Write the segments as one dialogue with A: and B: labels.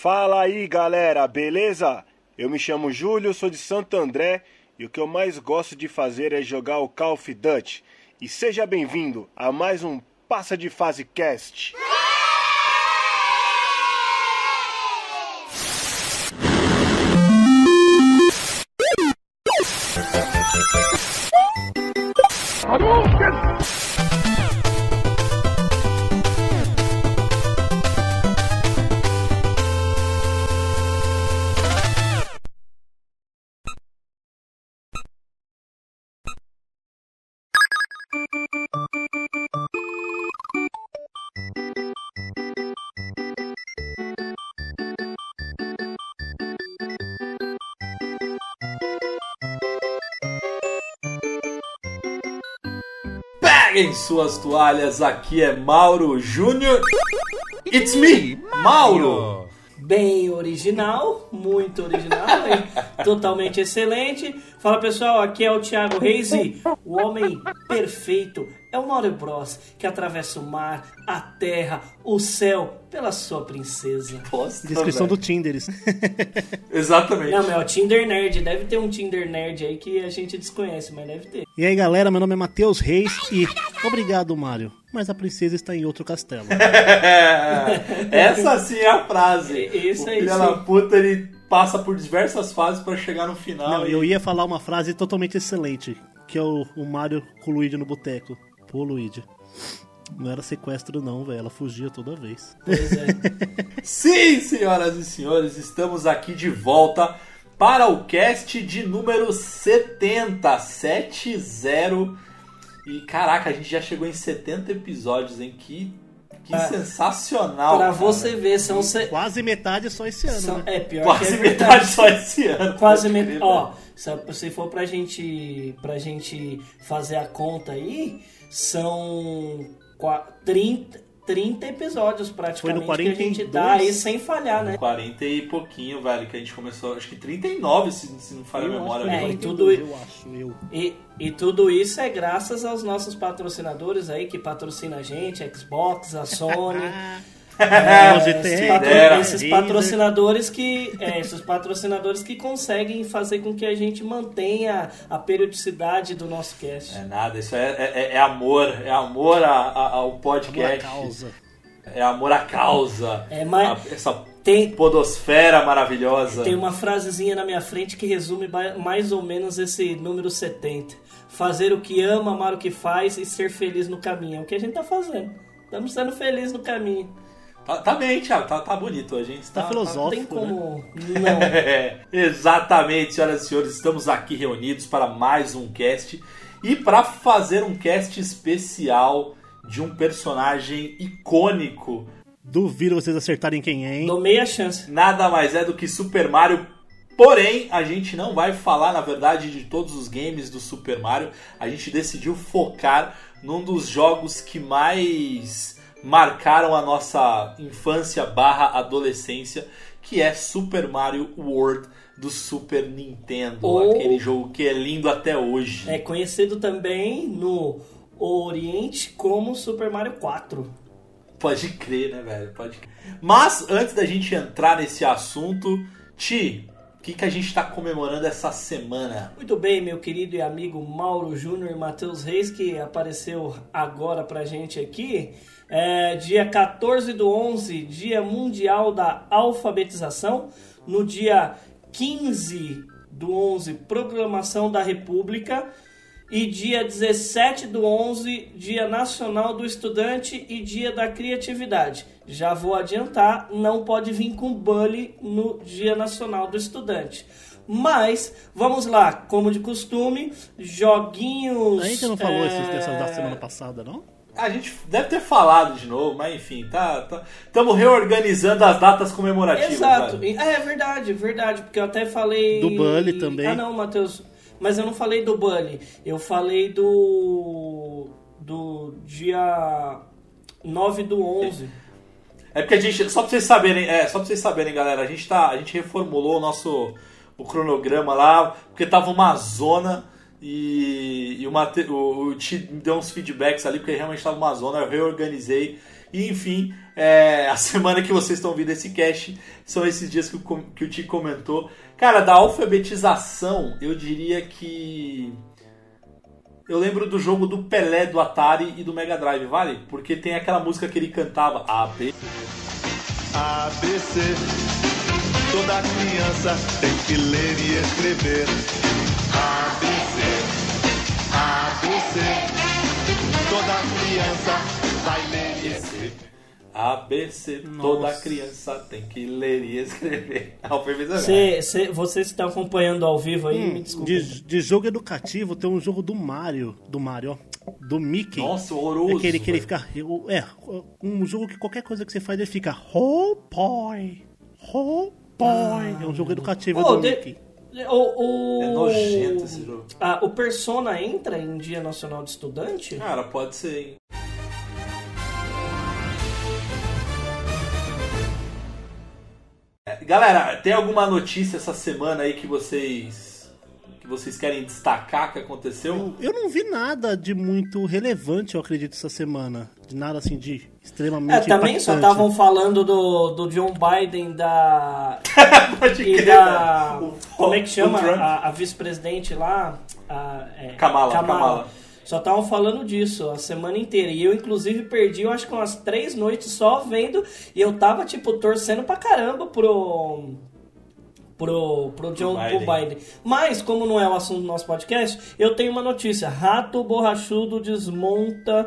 A: Fala aí galera, beleza? Eu me chamo Júlio, sou de Santo André e o que eu mais gosto de fazer é jogar o Call of Duty. E seja bem-vindo a mais um Passa de Fase Cast.
B: Peguem suas toalhas, aqui é Mauro Júnior. It's me, Mauro.
C: Bem original, muito original, totalmente excelente. Fala pessoal, aqui é o Thiago Reis o homem perfeito é o Mario Bros que atravessa o mar, a terra, o céu pela sua princesa.
B: Posta,
D: Descrição
B: velho.
D: do Tinder. isso.
B: Exatamente.
C: Não, mas é o Tinder Nerd. Deve ter um Tinder Nerd aí que a gente desconhece, mas deve ter.
D: E aí galera, meu nome é Matheus Reis e obrigado Mário, mas a princesa está em outro castelo.
B: É, essa sim é a frase.
C: Isso
B: o
C: aí,
B: filho
C: sim.
B: da puta, ele passa por diversas fases pra chegar no final.
D: Não,
B: e-
D: eu ia falar uma frase totalmente excelente, que é o, o Mário com o Luigi no boteco. Pô, Luigi. Não era sequestro não, velho, ela fugia toda vez.
C: Pois é.
B: Sim, senhoras e senhores, estamos aqui de volta para o cast de número 70, 70. E caraca, a gente já chegou em 70 episódios, hein? Que, que
C: Ah,
B: sensacional.
C: pra
B: cara.
C: você ver, são. Se...
D: Quase metade só esse ano,
C: são-
D: né?
C: É pior
B: Quase
C: que é
B: metade
C: verdade.
B: só esse ano.
C: Quase metade. Ó, se for pra gente, pra gente fazer a conta aí, são qua- 30, 30 episódios praticamente que a gente
D: 42.
C: dá aí sem falhar, né?
B: 40 e pouquinho, velho, que a gente começou. Acho que 39, se, se não falha a memória.
D: acho,
C: É, e
D: que
C: tudo-
D: eu acho, eu.
C: E, e tudo isso é graças aos nossos patrocinadores aí que patrocinam a gente, a Xbox, a Sony.
D: É,
C: esses,
D: GTR,
C: patro-
B: Dera.
C: esses patrocinadores que é, esses patrocinadores que conseguem fazer com que a gente mantenha a periodicidade do nosso cast.
B: É nada, isso é, é- é amor, é amor a- a- ao podcast.
D: causa.
B: É amor à causa.
C: É, mas
B: A- essa
C: tem,
B: podosfera maravilhosa.
C: tem uma frasezinha na minha frente que resume mais ou menos esse número 70. Fazer o que ama, amar o que faz e ser feliz no caminho. É o que a gente tá fazendo. Estamos sendo felizes no caminho.
B: Tá, tá bem, Thiago, tá, tá bonito. A gente
D: Tá
B: tá,
C: Não
D: filosófico.
C: tem
D: né?
C: como não.
B: É, exatamente, senhoras e senhores, estamos aqui reunidos para mais um cast e para fazer um cast especial de um personagem icônico.
D: Duvido vocês acertarem quem é, hein?
C: Dou meia chance.
B: Nada mais é do que Super Mario. Porém, a gente não vai falar, na verdade, de todos os games do Super Mario. A gente decidiu focar num dos jogos que mais marcaram a nossa infância barra adolescência, que é Super Mario World do Super Nintendo.
C: Ou-
B: Aquele jogo que é lindo até hoje.
C: É conhecido também no Oriente como Super Mario 4.
B: Pode crer, né, velho? Pode crer. Mas antes da gente entrar nesse assunto, Ti, o que, que a gente tá comemorando essa semana?
C: Muito bem, meu querido e amigo Mauro Júnior e Matheus Reis, que apareceu agora pra gente aqui. É, dia 14 do 11, Dia Mundial da Alfabetização. No dia 15 do 11, Proclamação da República. E dia 17 do 11, Dia Nacional do Estudante e Dia da Criatividade. Já vou adiantar, não pode vir com bully no Dia Nacional do Estudante. Mas, vamos lá, como de costume, joguinhos...
D: A gente não falou
C: é,
D: esses dessas da semana passada, não?
B: A gente deve ter falado de novo, mas enfim, tá. Estamos reorganizando as datas comemorativas.
C: Exato,
B: velho.
C: é verdade, verdade, porque eu até falei...
D: Do Bully também.
C: Ah não, Matheus, mas eu não falei do Bully, eu falei do... do dia 9 do 11.
B: É porque a gente. Só pra vocês saberem, é, só pra vocês saberem, galera, a gente tá. A gente reformulou o nosso o cronograma lá, porque tava uma zona e, e o, Mate, o, o Ti deu uns feedbacks ali, porque realmente tava uma zona, eu reorganizei E enfim, é, a semana que vocês estão ouvindo esse cast são esses dias que o, que o Ti comentou. Cara, da alfabetização, eu diria que. Eu lembro do jogo do Pelé, do Atari e do Mega Drive, vale? Porque tem aquela música que ele cantava A, B.
E: ABC. Toda criança tem que ler e escrever. ABC. ABC. Toda criança vai ler e escrever.
B: ABC, toda
D: Nossa.
B: criança tem que ler e escrever. Alfabetização.
C: Cê, cê, você está acompanhando ao vivo aí, me desculpa.
D: De, de jogo educativo tem um jogo do Mario. Do Mario, ó. Do Mickey.
B: Nossa, horroroso.
D: Aquele que ele fica. É, um jogo que qualquer coisa que você faz ele fica. Oh boy! Oh boy! é um jogo educativo
C: Pô,
D: do
C: de-
D: Mickey.
C: O, o,
B: É nojento esse jogo.
C: Ah, o Persona entra em Dia Nacional de Estudante?
B: Cara, pode ser, hein? É, Galera, tem alguma notícia essa semana aí que vocês que vocês querem destacar que aconteceu?
D: Eu não vi nada de muito relevante, eu acredito, essa semana. De nada assim de extremamente
C: É, também só
D: impactante.
C: estavam falando do, do John Biden da.
B: Pode
C: e
B: crer,
C: da.
B: o-
C: como é que chama? A, a vice-presidente lá? A, é,
B: Kamala, Kamala.
C: Só estavam falando disso a semana inteira. E eu, inclusive, perdi, eu acho que umas três noites só vendo. E eu tava, tipo, torcendo pra caramba pro. Pro, pro John
B: Biden.
C: pro Biden. Mas, como não é o assunto do nosso podcast, eu tenho uma notícia. Rato borrachudo desmonta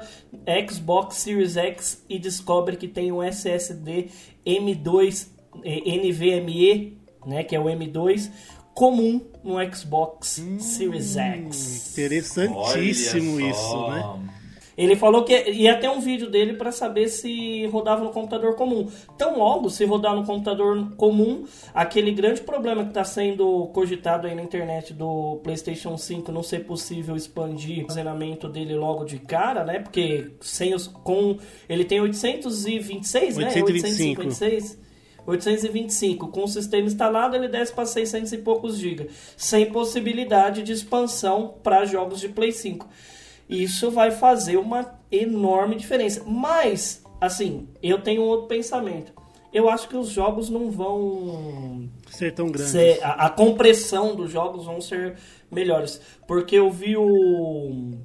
C: Xbox Series X e descobre que tem um SSD M2 eh, NVMe, né, que é o M2, comum no Xbox Series X.
D: Interessantíssimo isso, né?
C: Ele falou que ia ter um vídeo dele para saber se rodava no computador comum. Tão logo, se rodar no computador comum, aquele grande problema que está sendo cogitado aí na internet do PlayStation 5 não ser possível expandir o armazenamento dele logo de cara, né? Porque sem os, com ele tem 826, né?
D: 825.
C: 856. 825. Com o sistema instalado, ele desce para 600 e poucos GB, sem possibilidade de expansão para jogos de Play 5. Isso vai fazer uma enorme diferença. Mas, assim, eu tenho um outro pensamento. Eu acho que os jogos não vão
D: Ser tão grande.
C: ser, a, a compressão dos jogos vão ser melhores. Porque eu vi o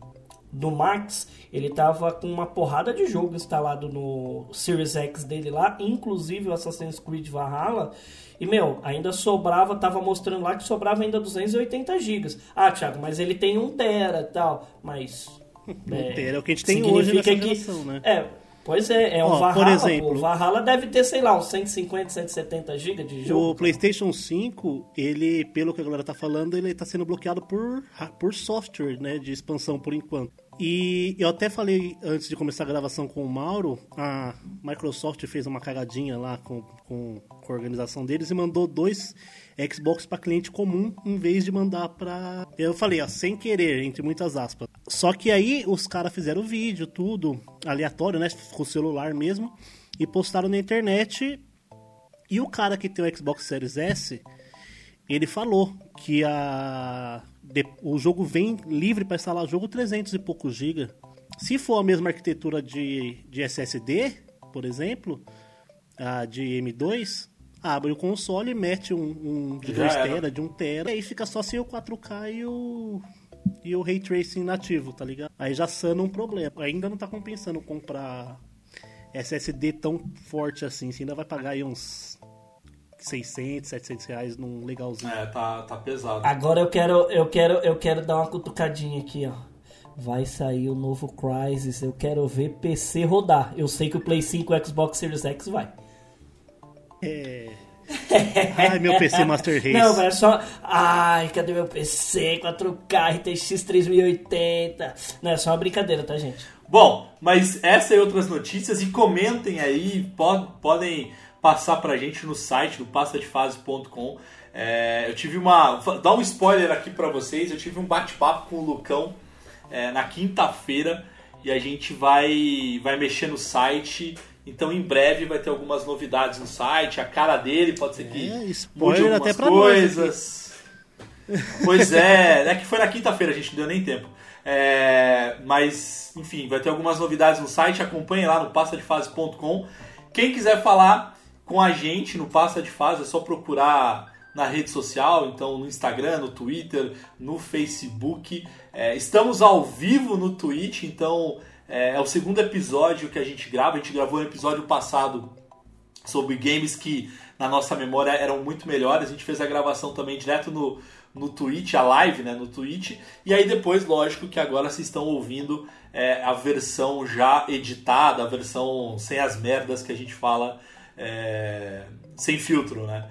C: do Max, ele tava com uma porrada de jogo instalado no Series X dele lá, inclusive o Assassin's Creed Valhalla. E, meu, ainda sobrava, tava mostrando lá que sobrava ainda 280 GB. Ah, Thiago, mas ele tem um tera e tal. Mas.
D: tera é o que a gente tem hoje nessa
C: que-
D: geração, né?
C: É, pois é, é um
D: Ó, por
C: Valhalla.
D: exemplo-
C: pô. O Valhalla deve ter, sei lá, uns 150, 170 GB de jogo.
D: O PlayStation 5, ele, pelo que a galera tá falando, ele tá sendo bloqueado por, por software, né, de expansão por enquanto. E eu até falei antes de começar a gravação com o Mauro, a Microsoft fez uma cagadinha lá com, com, com a organização deles e mandou dois Xbox para cliente comum em vez de mandar para eu falei, ó, sem querer, entre muitas aspas. Só que aí os caras fizeram vídeo, tudo aleatório, né, com o celular mesmo, e postaram na internet e o cara que tem o Xbox Series S, ele falou que a, de- o jogo vem livre para instalar o jogo 300 e poucos GB. Se for a mesma arquitetura de, de SSD, por exemplo, a de M2, abre o console, mete um, um de
B: Já
D: 2
B: era.
D: tera, de 1 tera, e aí fica só sem o 4K e o e o ray tracing nativo, tá ligado? Aí já sana um problema. Ainda não tá compensando comprar SSD tão forte assim. Você ainda vai pagar aí uns 600, 700 reais num legalzinho.
B: É, tá, tá pesado.
C: Agora eu quero, eu quero, eu quero dar uma cutucadinha aqui, ó. Vai sair o novo Crysis, eu quero ver PC rodar. Eu sei que o Play 5 e o Xbox Series X vai.
D: É. Ai, meu PC Master Race.
C: Não, mas é só. Ai, cadê meu PC 4K RTX 3080? Não, é só uma brincadeira, tá, gente?
B: Bom, mas essa e outras notícias e comentem aí, pod- podem passar pra gente no site do passadefase.com. É, eu tive uma. Dar um spoiler aqui pra vocês, eu tive um bate-papo com o Lucão é, na quinta-feira e a gente vai, vai mexer no site. Então em breve vai ter algumas novidades no site, a cara dele pode ser que
D: É, spoiler até pra nós
B: coisas. Pois é, é que foi na quinta-feira, a gente não deu nem tempo. É, mas, enfim, vai ter algumas novidades no site. Acompanhe lá no passadefase.com. Quem quiser falar com a gente no Passa de Fase, é só procurar na rede social, então no Instagram, no Twitter, no Facebook. É, estamos ao vivo no Twitch, então é, é, o segundo episódio que a gente grava. A gente gravou um episódio passado sobre games que na nossa memória eram muito melhores. A gente fez a gravação também direto no, no Twitch, a live né, no Twitch. E aí depois, lógico que agora vocês estão ouvindo é, a versão já editada, a versão sem as merdas que a gente fala é, sem filtro, né?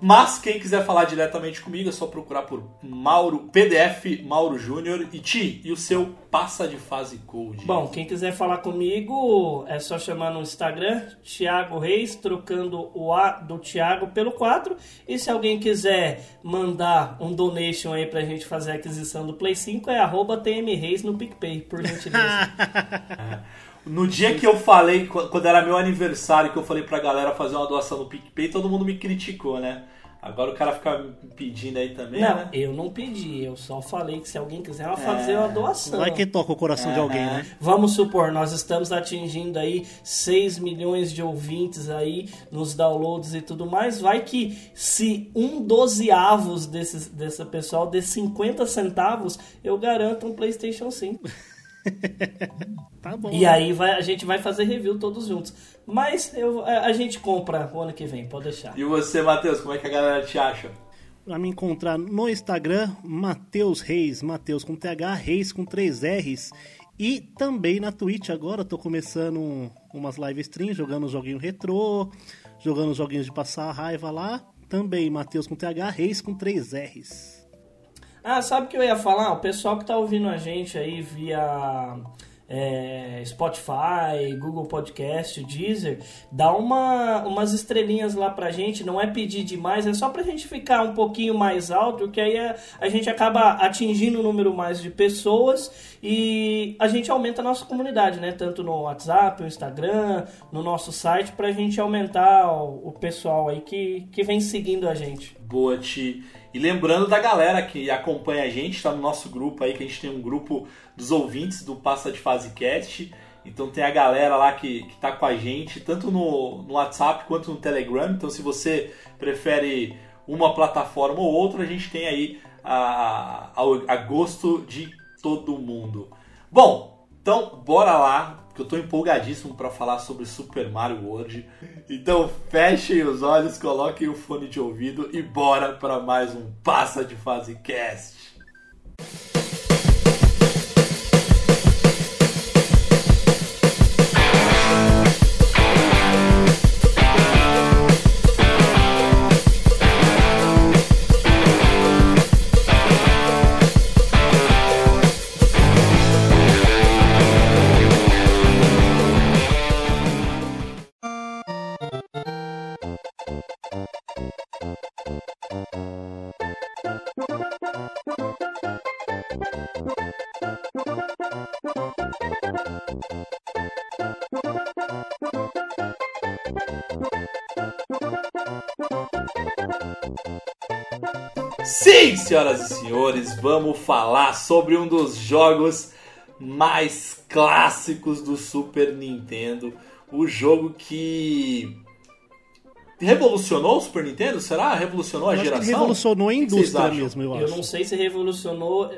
B: Mas quem quiser falar diretamente comigo é só procurar por Mauro PDF Mauro Júnior e Ti e o seu passa de fase code.
C: Bom, quem quiser falar comigo é só chamar no Instagram Thiago Reis, trocando o A do Thiago pelo 4. E se alguém quiser mandar um donation aí pra gente fazer a aquisição do Play 5 é arroba TM Reis no PicPay, por gentileza.
B: No dia que eu falei, quando era meu aniversário, que eu falei pra galera fazer uma doação no PicPay, todo mundo me criticou, né? Agora o cara fica me pedindo aí também,
C: não,
B: né?
C: eu não pedi, eu só falei que se alguém quiser fazer é. uma doação.
D: Vai que toca o coração é, de alguém, né?
C: Vamos supor, nós estamos atingindo aí 6 milhões de ouvintes aí nos downloads e tudo mais. Vai que se um dozeavos desse, dessa pessoal dê 50 centavos, eu garanto um PlayStation 5.
D: tá bom.
C: E aí vai, a gente vai fazer review todos juntos. Mas eu, a, a gente compra o ano que vem, pode deixar.
B: E você, Matheus, como é que a galera te acha?
D: Pra me encontrar no Instagram, Matheus Reis, Matheus com TH, Reis com 3 R's. E também na Twitch agora, tô começando umas live streams, jogando joguinho retrô, jogando joguinhos de passar a raiva lá. Também Matheus com TH, Reis com 3 R's.
C: Ah, sabe o que eu ia falar? O pessoal que tá ouvindo a gente aí via é, Spotify, Google Podcast, Deezer, dá uma, umas estrelinhas lá pra gente, não é pedir demais, é só pra gente ficar um pouquinho mais alto, que aí a, a gente acaba atingindo um número mais de pessoas e a gente aumenta a nossa comunidade, né? Tanto no WhatsApp, no Instagram, no nosso site, pra gente aumentar o, o pessoal aí que, que vem seguindo a gente.
B: Boa, Ti. E lembrando da galera que acompanha a gente, está no nosso grupo aí, que a gente tem um grupo dos ouvintes do Passa de Fase Cast. Então tem a galera lá que, que tá com a gente, tanto no, no WhatsApp quanto no Telegram. Então se você prefere uma plataforma ou outra, a gente tem aí a, a, a gosto de todo mundo. Bom, então bora lá porque eu estou empolgadíssimo para falar sobre Super Mario World. Então fechem os olhos, coloquem o fone de ouvido e bora para mais um Passa de Fase Cast. Senhoras e senhores, vamos falar sobre um dos jogos mais clássicos do Super Nintendo. O jogo que revolucionou o Super Nintendo? Será? Revolucionou a geração?
D: revolucionou a indústria mesmo, eu acho.
C: Eu não sei se revolucionou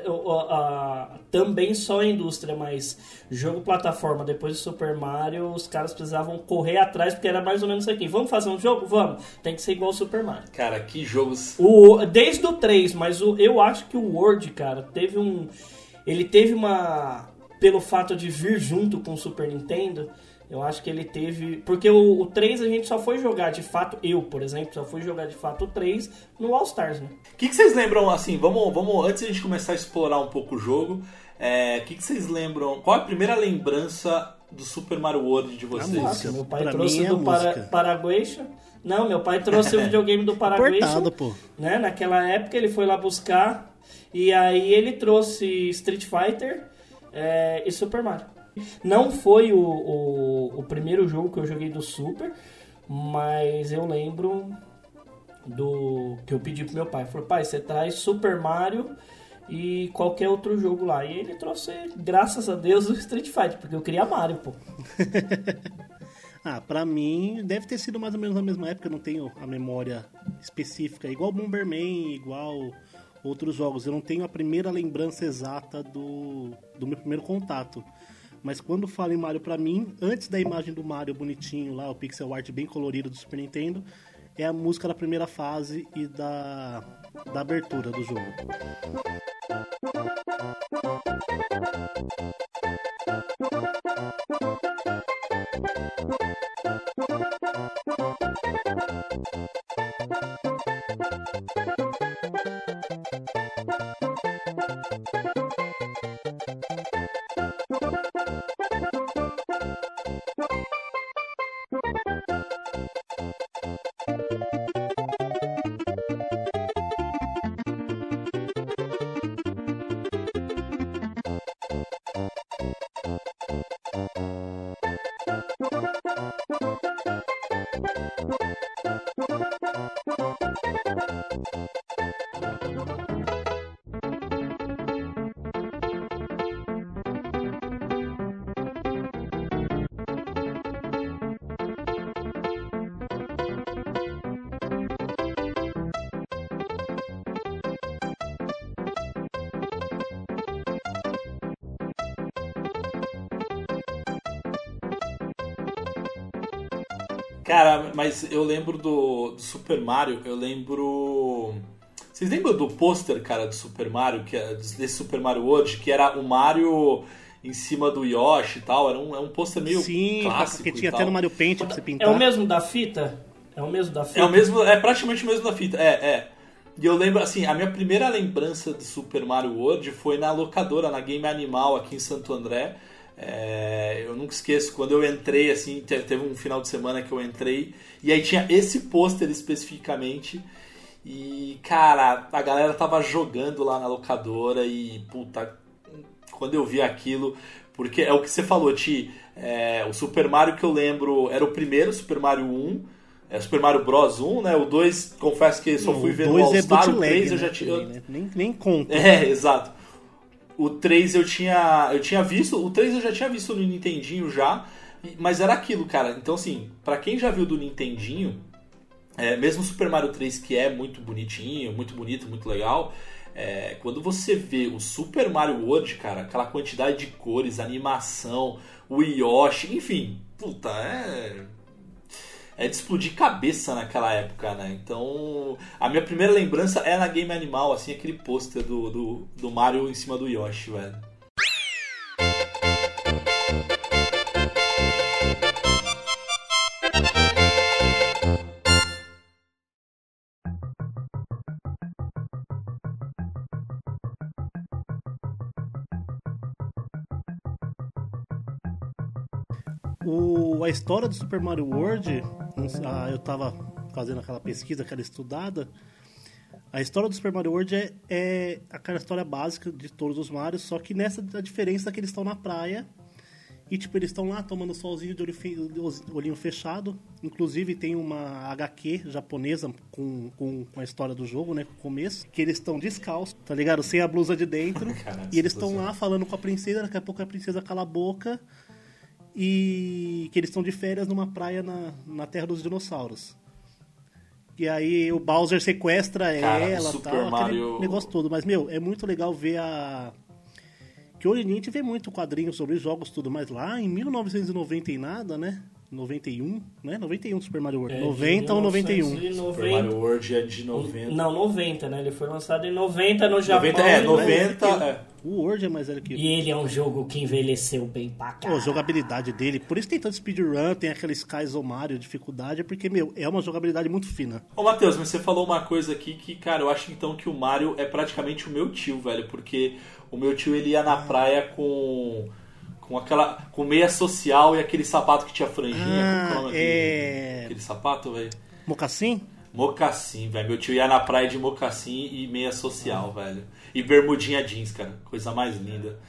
C: também só a indústria, mas jogo plataforma depois do Super Mario, os caras precisavam correr atrás porque era mais ou menos isso aqui. Vamos fazer um jogo? Vamos. Tem que ser igual ao Super Mario.
B: Cara, que jogos.
C: O, desde o 3, mas o, eu acho que o World, cara, teve um. Ele teve uma. Pelo fato de vir junto com o Super Nintendo eu acho que ele teve. Porque o, o 3 a gente só foi jogar de fato, eu, por exemplo, só fui jogar de fato o 3 no All Stars, né?
B: O que, que, vocês lembram, assim, vamos, vamos, antes de a gente começar a explorar um pouco o jogo, é, o que, que vocês lembram? Qual é a primeira lembrança do Super Mario World de vocês?
C: Nossa, meu pai pra trouxe é do para, Paraguaixo. Não, meu pai trouxe o videogame do Paraguaixo.
D: pô.
C: Né? Naquela época ele foi lá buscar e aí ele trouxe Street Fighter é, e Super Mario. Não foi o, o, o, primeiro jogo que eu joguei do Super, mas eu lembro do que eu pedi pro meu pai. Falei, pai, você traz Super Mario e qualquer outro jogo lá. E ele trouxe, graças a Deus, o Street Fighter, porque eu queria Mario, pô.
D: ah, pra mim deve ter sido mais ou menos na mesma época, eu não tenho a memória específica, igual Bomberman, igual outros jogos. Eu não tenho a primeira lembrança exata do, do meu primeiro contato. Mas quando fala em Mario pra mim, antes da imagem do Mario bonitinho lá, o pixel art bem colorido do Super Nintendo, é a música da primeira fase e da, da abertura do jogo.
B: Mas eu lembro do, do, Super Mario, eu lembro. Vocês lembram do pôster, cara, do Super Mario, que é, desse Super Mario World, que era o Mario em cima do Yoshi e tal? Era um, é um pôster meio
D: Sim,
B: clássico.
D: que tinha até no Mario Paint pra você pintar.
C: É o mesmo da fita? É o mesmo da fita?
B: É o mesmo, é praticamente o mesmo da fita, é, é. E eu lembro, assim, a minha primeira lembrança de Super Mario World foi na locadora, na Game Animal, aqui em Santo André. É, eu nunca esqueço quando eu entrei, assim, teve um final de semana que eu entrei e aí tinha esse pôster especificamente. E, cara, a galera tava jogando lá na locadora e, puta, quando eu vi aquilo, porque é o que você falou, Ti, é, o Super Mario que eu lembro era o primeiro, Super Mario 1, é Super Mario Bros 1, né? O 2, confesso que só fui ver no All-Star, é o 3 eu já tinha...
D: Né? Nem, nem conta.
B: É, exato. O 3 eu tinha, eu tinha visto, o 3 eu já tinha visto no Nintendinho já, mas era aquilo, cara. Então, assim, para quem já viu do Nintendinho, é, mesmo Super Mario 3, que é muito bonitinho, muito bonito, muito legal, é, quando você vê o Super Mario World, cara, aquela quantidade de cores, animação, o Yoshi, enfim, puta, é é de explodir cabeça naquela época, né? Então, a minha primeira lembrança é na Game Animal, assim, aquele pôster do, do, do Mario em cima do Yoshi, velho.
D: O, a história do Super Mario World, eu tava fazendo aquela pesquisa, aquela estudada. A história do Super Mario World é, é aquela história básica de todos os Marios, só que nessa a diferença é que eles estão na praia e tipo eles estão lá tomando solzinho de olho fe... olhinho fechado. Inclusive tem uma HQ japonesa com, com, com, a história do jogo, né, com o começo, que eles estão descalços, tá ligado? Sem a blusa de dentro. Caramba, e eles estão lá falando com a princesa, daqui a pouco a princesa cala a boca e que eles estão de férias numa praia na, na Terra dos Dinossauros. E aí o Bowser sequestra Cara, ela, Super tal, Mario... negócio todo. Mas, meu, é muito legal ver a... Que hoje a gente vê muito quadrinhos sobre jogos tudo, mas lá em 1990 e nada, né? 91, né? 91 Super Mario World. É, 90 ou 91?
B: Super Mario World é de 90.
C: Não, 90, né? Ele foi lançado em 90 no Japão. 90,
B: é, 90. É.
D: O World é mais velho que
C: E ele é um jogo que envelheceu bem pra caralho.
D: A jogabilidade dele, por isso tem tanto speedrun, tem aquele Skies ou Mario, dificuldade, é porque, meu, é uma jogabilidade muito fina.
B: Ô, Matheus, mas você falou uma coisa aqui que, cara, eu acho então que o Mario é praticamente o meu tio, velho, porque o meu tio ele ia na praia com com aquela com meia social e aquele sapato que tinha franjinha.
D: Ah,
B: é,
D: é...
B: Aquele sapato, velho.
D: Mocassim?
B: Mocassim, velho. Meu tio ia na praia de mocassim e meia social, ah. velho. E bermudinha jeans, cara. Coisa mais linda.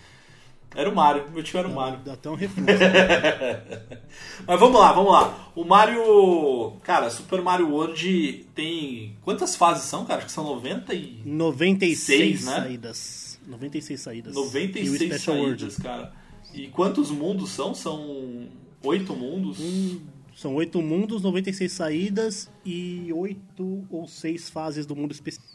B: Era o Mario, meu tio era o Mario.
D: Dá até um refúgio.
B: Mas vamos lá, vamos lá. O Mario. Cara, Super Mario World tem. Quantas fases são, cara? Acho que são 90 e.
D: 96 né? saídas. saídas. 96 saídas.
B: 96
D: e o Special
B: saídas,
D: World.
B: cara. E quantos mundos são? São oito mundos?
D: Hum, São oito mundos, 96 saídas e oito ou seis fases do mundo específico.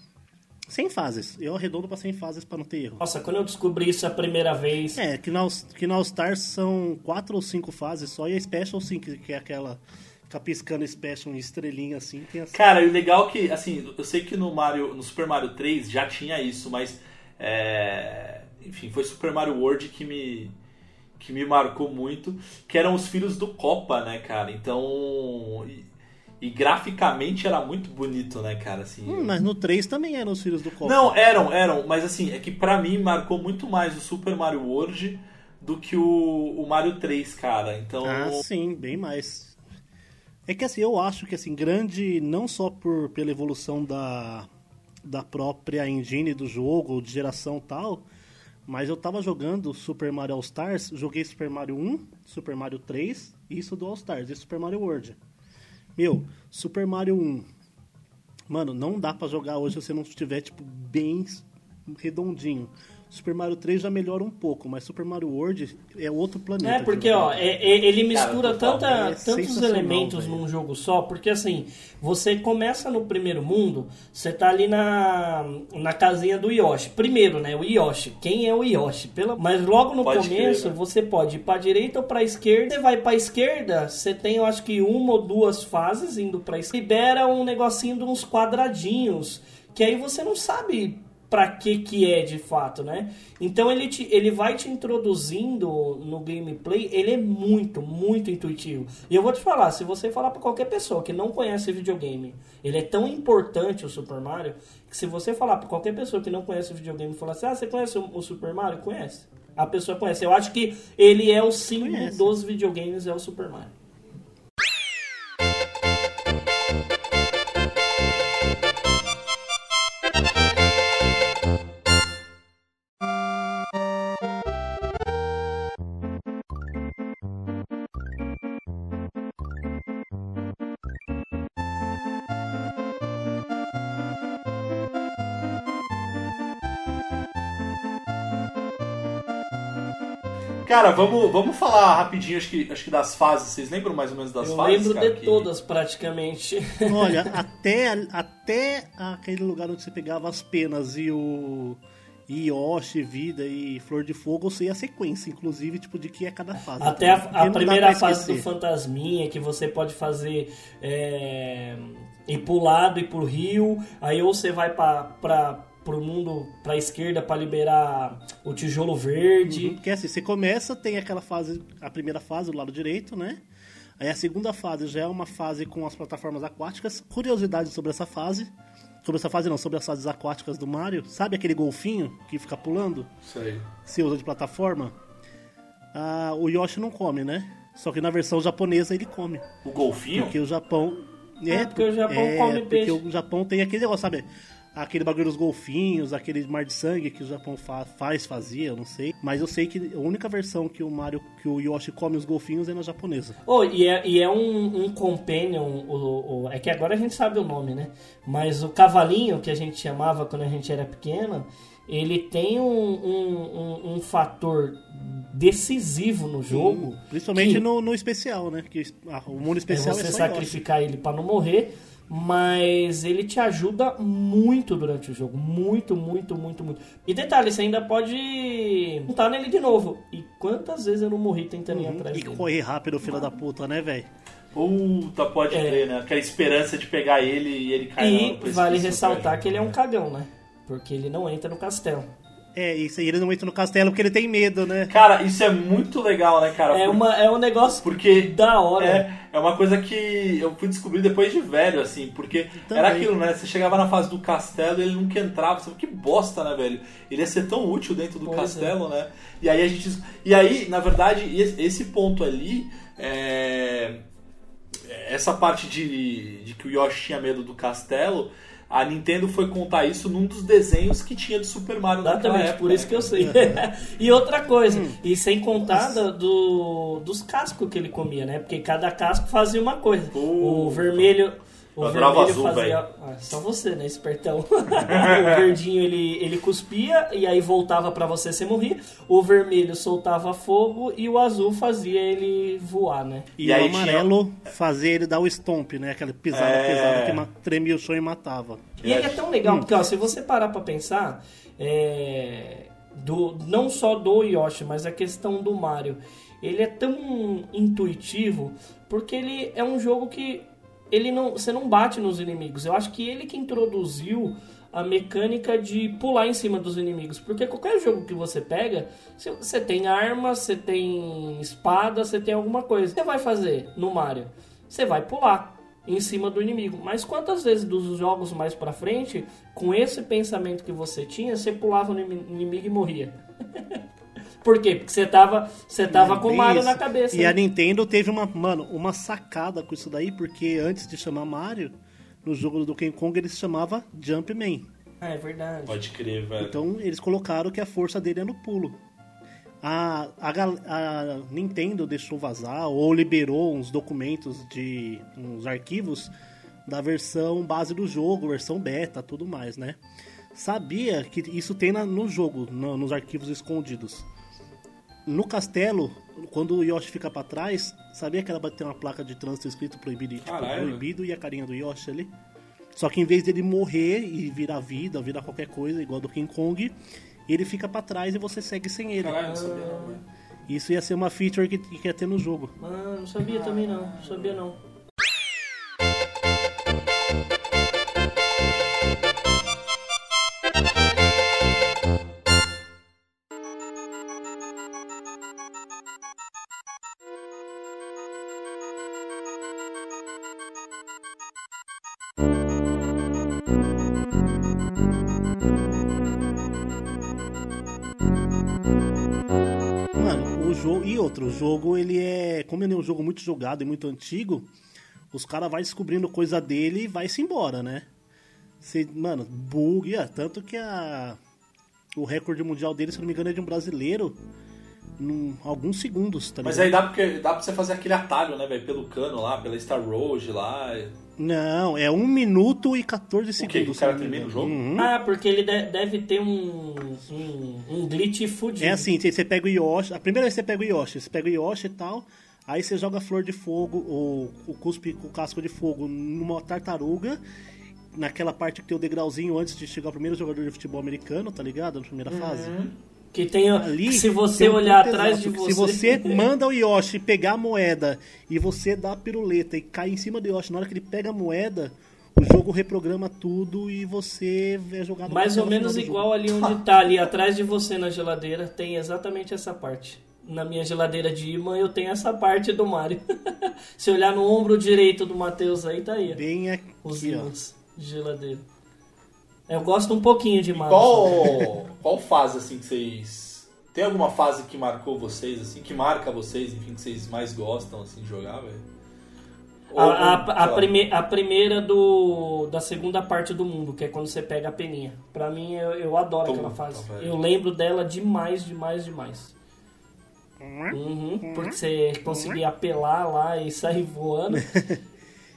D: 100 fases. Eu arredondo pra 100 fases pra não ter erro.
C: Nossa, quando eu descobri isso a primeira vez.
D: É, que All- que no All Stars são quatro ou cinco fases só e a Special sim, que, que é aquela. Fica piscando Special em estrelinha assim. Tem assim.
B: Cara, e o legal é que, assim, eu sei que no Mario, no Super Mario 3 já tinha isso, mas é, enfim, foi Super Mario World que me que me marcou muito, que eram os filhos do Copa, né, cara? Então, e, e graficamente era muito bonito, né, cara, assim.
D: Hum, mas no 3 também eram os filhos do Copa.
B: Não, eram, eram, mas assim, é que pra mim marcou muito mais o Super Mario World do que o, o Mario 3, cara. Então,
D: Ah, sim, bem mais. É que assim, eu acho que assim, grande não só por pela evolução da, da própria engine do jogo, de geração tal, mas eu tava jogando Super Mario All Stars, joguei Super Mario 1, Super Mario 3, e isso do All Stars, e Super Mario World. Meu, Super Mario 1. Mano, não dá pra jogar hoje se você não estiver tipo bem redondinho. Super Mario 3 já melhora um pouco, mas Super Mario World é outro planeta.
C: É, porque, ó, é- é- ele mistura
B: total,
C: tanta,
D: é
C: tantos elementos
D: velho.
C: num jogo só, porque assim, você começa no primeiro mundo, você tá ali na, na casinha do Yoshi. Primeiro, né, o Yoshi. Quem é o Yoshi? Pela... Mas logo no
B: Pode
C: começo,
B: crer, né?
C: você pode ir pra direita ou pra esquerda. Você vai pra esquerda, você tem, eu acho que uma ou duas fases indo pra esquerda. Libera um negocinho de uns quadradinhos, que aí você não sabe pra que que é de fato, né? Então ele, te, ele vai te introduzindo no gameplay, ele é muito, muito intuitivo. E eu vou te falar, se você falar pra qualquer pessoa que não conhece videogame, ele é tão importante o Super Mario, que se você falar pra qualquer pessoa que não conhece videogame e falar assim, ah, você conhece o, o Super Mario? Conhece. A pessoa conhece. Eu acho que ele é o símbolo dos videogames, é o Super Mario.
B: Cara, vamos, vamos falar rapidinho, acho que, acho que das fases. Vocês lembram mais ou menos das
C: eu
B: fases?
C: lembro
B: cara,
C: de
B: que-
C: todas praticamente.
D: Olha, até, até aquele lugar onde você pegava as penas e o e Yoshi, Vida e Flor de Fogo, eu sei a sequência, inclusive, tipo, de que é cada fase.
C: Até a, a primeira fase do. Fantasminha, que você pode fazer é, ir pro lado e pro rio, aí ou você vai pra, pra, pro mundo, pra esquerda pra liberar o tijolo verde.
D: Porque assim, você começa, tem aquela fase, a primeira fase do lado direito, né? Aí a segunda fase já é uma fase com as plataformas aquáticas. Curiosidade sobre essa fase. Sobre essa fase não, sobre as fases aquáticas do Mario. Sabe aquele golfinho que fica pulando?
B: Isso aí.
D: Você usa de plataforma? Ah, o Yoshi não come, né? Só que na versão japonesa ele come.
B: O golfinho?
D: Porque o Japão.
C: É, porque o Japão
D: é,
C: come
D: porque
C: peixe.
D: o Japão tem aquele negócio, sabe? Aquele bagulho dos golfinhos, aquele mar de sangue que o Japão fa- faz, fazia, eu não sei. Mas eu sei que a única versão que o Mario, que o Yoshi come os golfinhos é na japonesa.
C: Oh, e é, e é um, um companion, o, o- é que agora a gente sabe o nome, né? Mas o cavalinho que a gente chamava quando a gente era pequeno, ele tem um, um, um- um fator decisivo no jogo.
D: Principalmente
C: que
D: no, no especial, né? Que o mundo
C: é
D: especial é,
C: você
D: Yoshi.
C: sacrificar ele pra não morrer, mas ele te ajuda muito durante o jogo, muito, muito, muito, muito. E detalhe, você ainda pode montar nele de novo. E quantas vezes eu não morri tentando ir atrás
D: Uhum. E
C: dele?
D: correr rápido, filha da puta, né, velho?
B: Puta, pode
C: É.
B: crer, né? Aquela esperança de pegar ele e ele cair no
C: E vale ressaltar que ele é um cagão, né? Porque ele não entra no castelo.
D: É, isso aí ele não entra no castelo porque ele tem medo, né?
B: Cara, isso é muito legal, né, cara?
C: É, uma, é um negócio
B: Porque
C: da hora.
B: É, é uma coisa que eu fui descobrir depois de velho, assim, porque
D: Também.
B: era aquilo, né? Você chegava na fase do castelo e ele nunca entrava. Você falou, que bosta, né, velho? Ele ia ser tão útil dentro do
C: Pois é.
B: castelo, né? E aí a gente. E aí, na verdade, esse esse ponto ali. É... Essa parte de, de que o Yoshi tinha medo do castelo. A Nintendo foi contar isso num dos desenhos que tinha de Super Mario
C: Exatamente,
B: época,
C: por isso
B: né,
C: que eu sei. e outra coisa,
D: Hum.
C: e sem contar do, dos cascos que ele comia, né? Porque cada casco fazia uma coisa.
B: Puta.
C: O vermelho. O
B: Eu adorava azul,
C: fazia.
B: velho.
C: Ah, só você, né, espertão? o verdinho ele, ele cuspia e aí voltava pra você sem morrer. O vermelho soltava fogo e o azul fazia ele voar, né?
D: E,
B: E
D: o amarelo fazia ele dar o stomp, né? Aquela pisada
B: É.
D: pesada que tremia o chão e matava.
C: E ele é tão legal, porque ó, se você parar pra pensar, é, do, não só do Yoshi, mas a questão do Mario, ele é tão intuitivo, porque ele é um jogo que ele não, você não bate nos inimigos. Eu acho que ele que introduziu a mecânica de pular em cima dos inimigos, porque qualquer jogo que você pega, você- tem arma, você tem espada, você tem alguma coisa. Você vai fazer no Mario? Você vai pular em cima do inimigo. Mas quantas vezes dos jogos mais pra frente, com esse pensamento que você tinha, você pulava no inimi- inimigo e morria? Por quê? Porque você tava, você tava com o
D: Bem
C: Mario
D: isso.
C: na cabeça.
D: E
C: né?
D: a Nintendo teve uma, mano, uma sacada com isso daí, porque antes de chamar Mario, no jogo do Donkey Kong ele se chamava Jumpman.
C: Ah, é verdade.
B: Pode crer, velho.
D: Então eles colocaram que a força dele é no pulo. A, a, a Nintendo deixou vazar ou liberou uns documentos de uns arquivos da versão base do jogo, versão beta, tudo mais, né? Sabia que isso tem na- no jogo, no- nos arquivos escondidos. No castelo, quando o Yoshi fica pra trás, sabia que ela tem uma placa de trânsito escrito proibido, e, tipo,
B: Caralho.
D: proibido e a carinha do Yoshi ali? Só que em vez dele morrer e virar vida, virar qualquer coisa, igual do King Kong, ele fica pra trás e você segue sem ele.
B: Caralho, não sabia não, velho.
D: Isso ia ser uma feature que, que ia ter no jogo.
C: Ah, não sabia também não. Não sabia não.
D: Como ele é um jogo muito jogado e muito antigo, os caras vão descobrindo coisa dele e vai-se embora, né? Cê, mano, bug, é, tanto que a. O recorde mundial dele, se não me engano, é de um brasileiro. Num, alguns segundos, tá
B: Mas aí dá, porque, dá pra você fazer aquele atalho, né, velho? Pelo cano lá, pela Star Road lá.
D: Não, é 1 minuto e 14
B: O
D: segundos.
B: O cara termina o jogo?
D: Uhum.
C: Ah, porque ele de- deve ter um, um, um glitch fudido.
D: É assim, você você pega o Yoshi. A primeira vez que você pega o Yoshi, você pega o Yoshi e tal. Aí você joga a flor de fogo, ou o cuspe com casco de fogo numa tartaruga. Naquela parte que tem o degrauzinho antes de chegar o primeiro jogador de futebol americano, tá ligado? Na primeira fase.
C: Que tem,
D: Ali,
C: que se você
D: um
C: olhar atrás de você...
D: Se você manda o Yoshi pegar a moeda e você dá a piruleta e cai em cima do Yoshi, na hora que ele pega a moeda, o jogo reprograma tudo e você é jogado
C: Mais ou menos igual ali onde tá, ali atrás de você na geladeira, tem exatamente essa parte. Na minha geladeira de imã eu tenho essa parte do Mario. Se olhar no ombro direito do Matheus aí, tá aí.
D: Bem aqui,
C: Os
D: ó.
C: ímãs de geladeira. Eu gosto um pouquinho de Mario.
B: Qual, qual fase, assim, que vocês... Tem alguma fase que marcou vocês, assim, que marca vocês, enfim, que vocês mais gostam, assim, de jogar, velho? Ou-
C: A, a- a prime- a primeira do, da segunda parte do mundo, que é quando você pega a peninha. Pra mim, eu, eu adoro
B: Puta,
C: aquela fase.
B: velho.
C: Eu lembro dela demais, demais, demais. Uhum, porque você conseguia apelar lá e sair voando.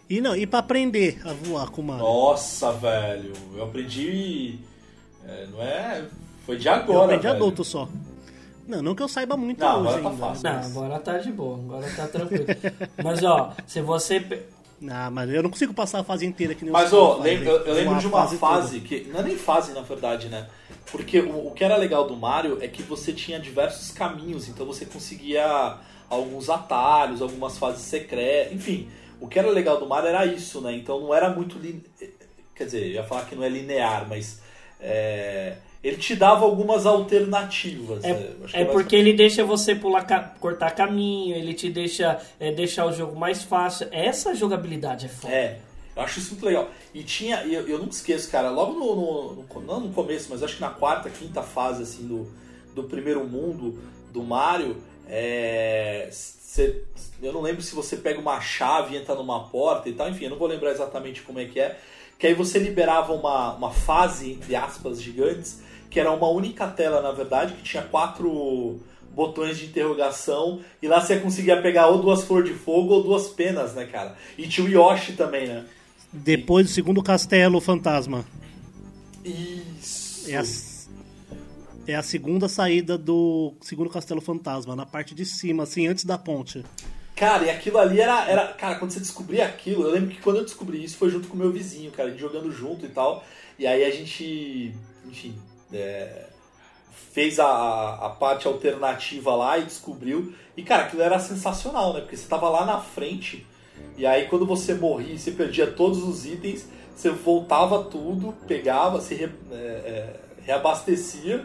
D: E não, e pra aprender a voar com o Mario?
B: Nossa, velho, eu aprendi... é, não é... Foi de
D: Eu
B: agora,
D: aprendi
B: velho.
D: adulto só. Não, não que eu saiba muito
B: Não,
D: hoje
B: agora tá
D: ainda.
B: fácil.
C: Não, agora tá de boa, agora tá tranquilo. Mas ó, se você.
D: Ah, mas eu não consigo passar a fase inteira que nem
B: Mas,
D: o
B: ó, eu, eu lembro de uma
D: toda.
B: fase que. Não é nem fase, na verdade, né? Porque o, o que era legal do Mario é que você tinha diversos caminhos, então você conseguia alguns atalhos, algumas fases secretas, enfim. O que era legal do Mario era isso, né? Então não era muito. lin- Quer dizer, eu ia falar que não é linear, mas. é, Ele te dava algumas alternativas.
C: É,
B: né?
C: É
B: mais-
C: porque ele deixa você pular, cortar caminho, ele te deixa é, deixar o jogo mais fácil. Essa jogabilidade é foda.
B: É, eu acho isso muito legal. E tinha, eu, eu nunca esqueço, cara, logo no, no- no- Não no começo, mas acho que na quarta, quinta fase, assim, do, do primeiro mundo do Mario, é. cê- eu não lembro se você pega uma chave e entra numa porta e tal, enfim, eu não vou lembrar exatamente como é que é. Que aí você liberava uma, uma fase, entre aspas, gigantes, que era uma única tela, na verdade, que tinha quatro botões de interrogação e lá você conseguia pegar ou duas flores de fogo ou duas penas, né, cara? E tinha o Yoshi também, né?
D: Depois do segundo castelo fantasma.
B: Isso.
D: É a, é a segunda saída do segundo castelo fantasma, na parte de cima, assim, antes da ponte.
B: Cara, e aquilo ali era, era. Cara, quando você descobria aquilo, eu lembro que quando eu descobri isso foi junto com o meu vizinho, cara, a gente jogando junto e tal. E aí a gente. Enfim. é, fez a, a parte alternativa lá e descobriu. E, cara, aquilo era sensacional, né? Porque você tava lá na frente. E aí quando você morria, você perdia todos os itens, você voltava tudo, pegava, se re- é, é, reabastecia.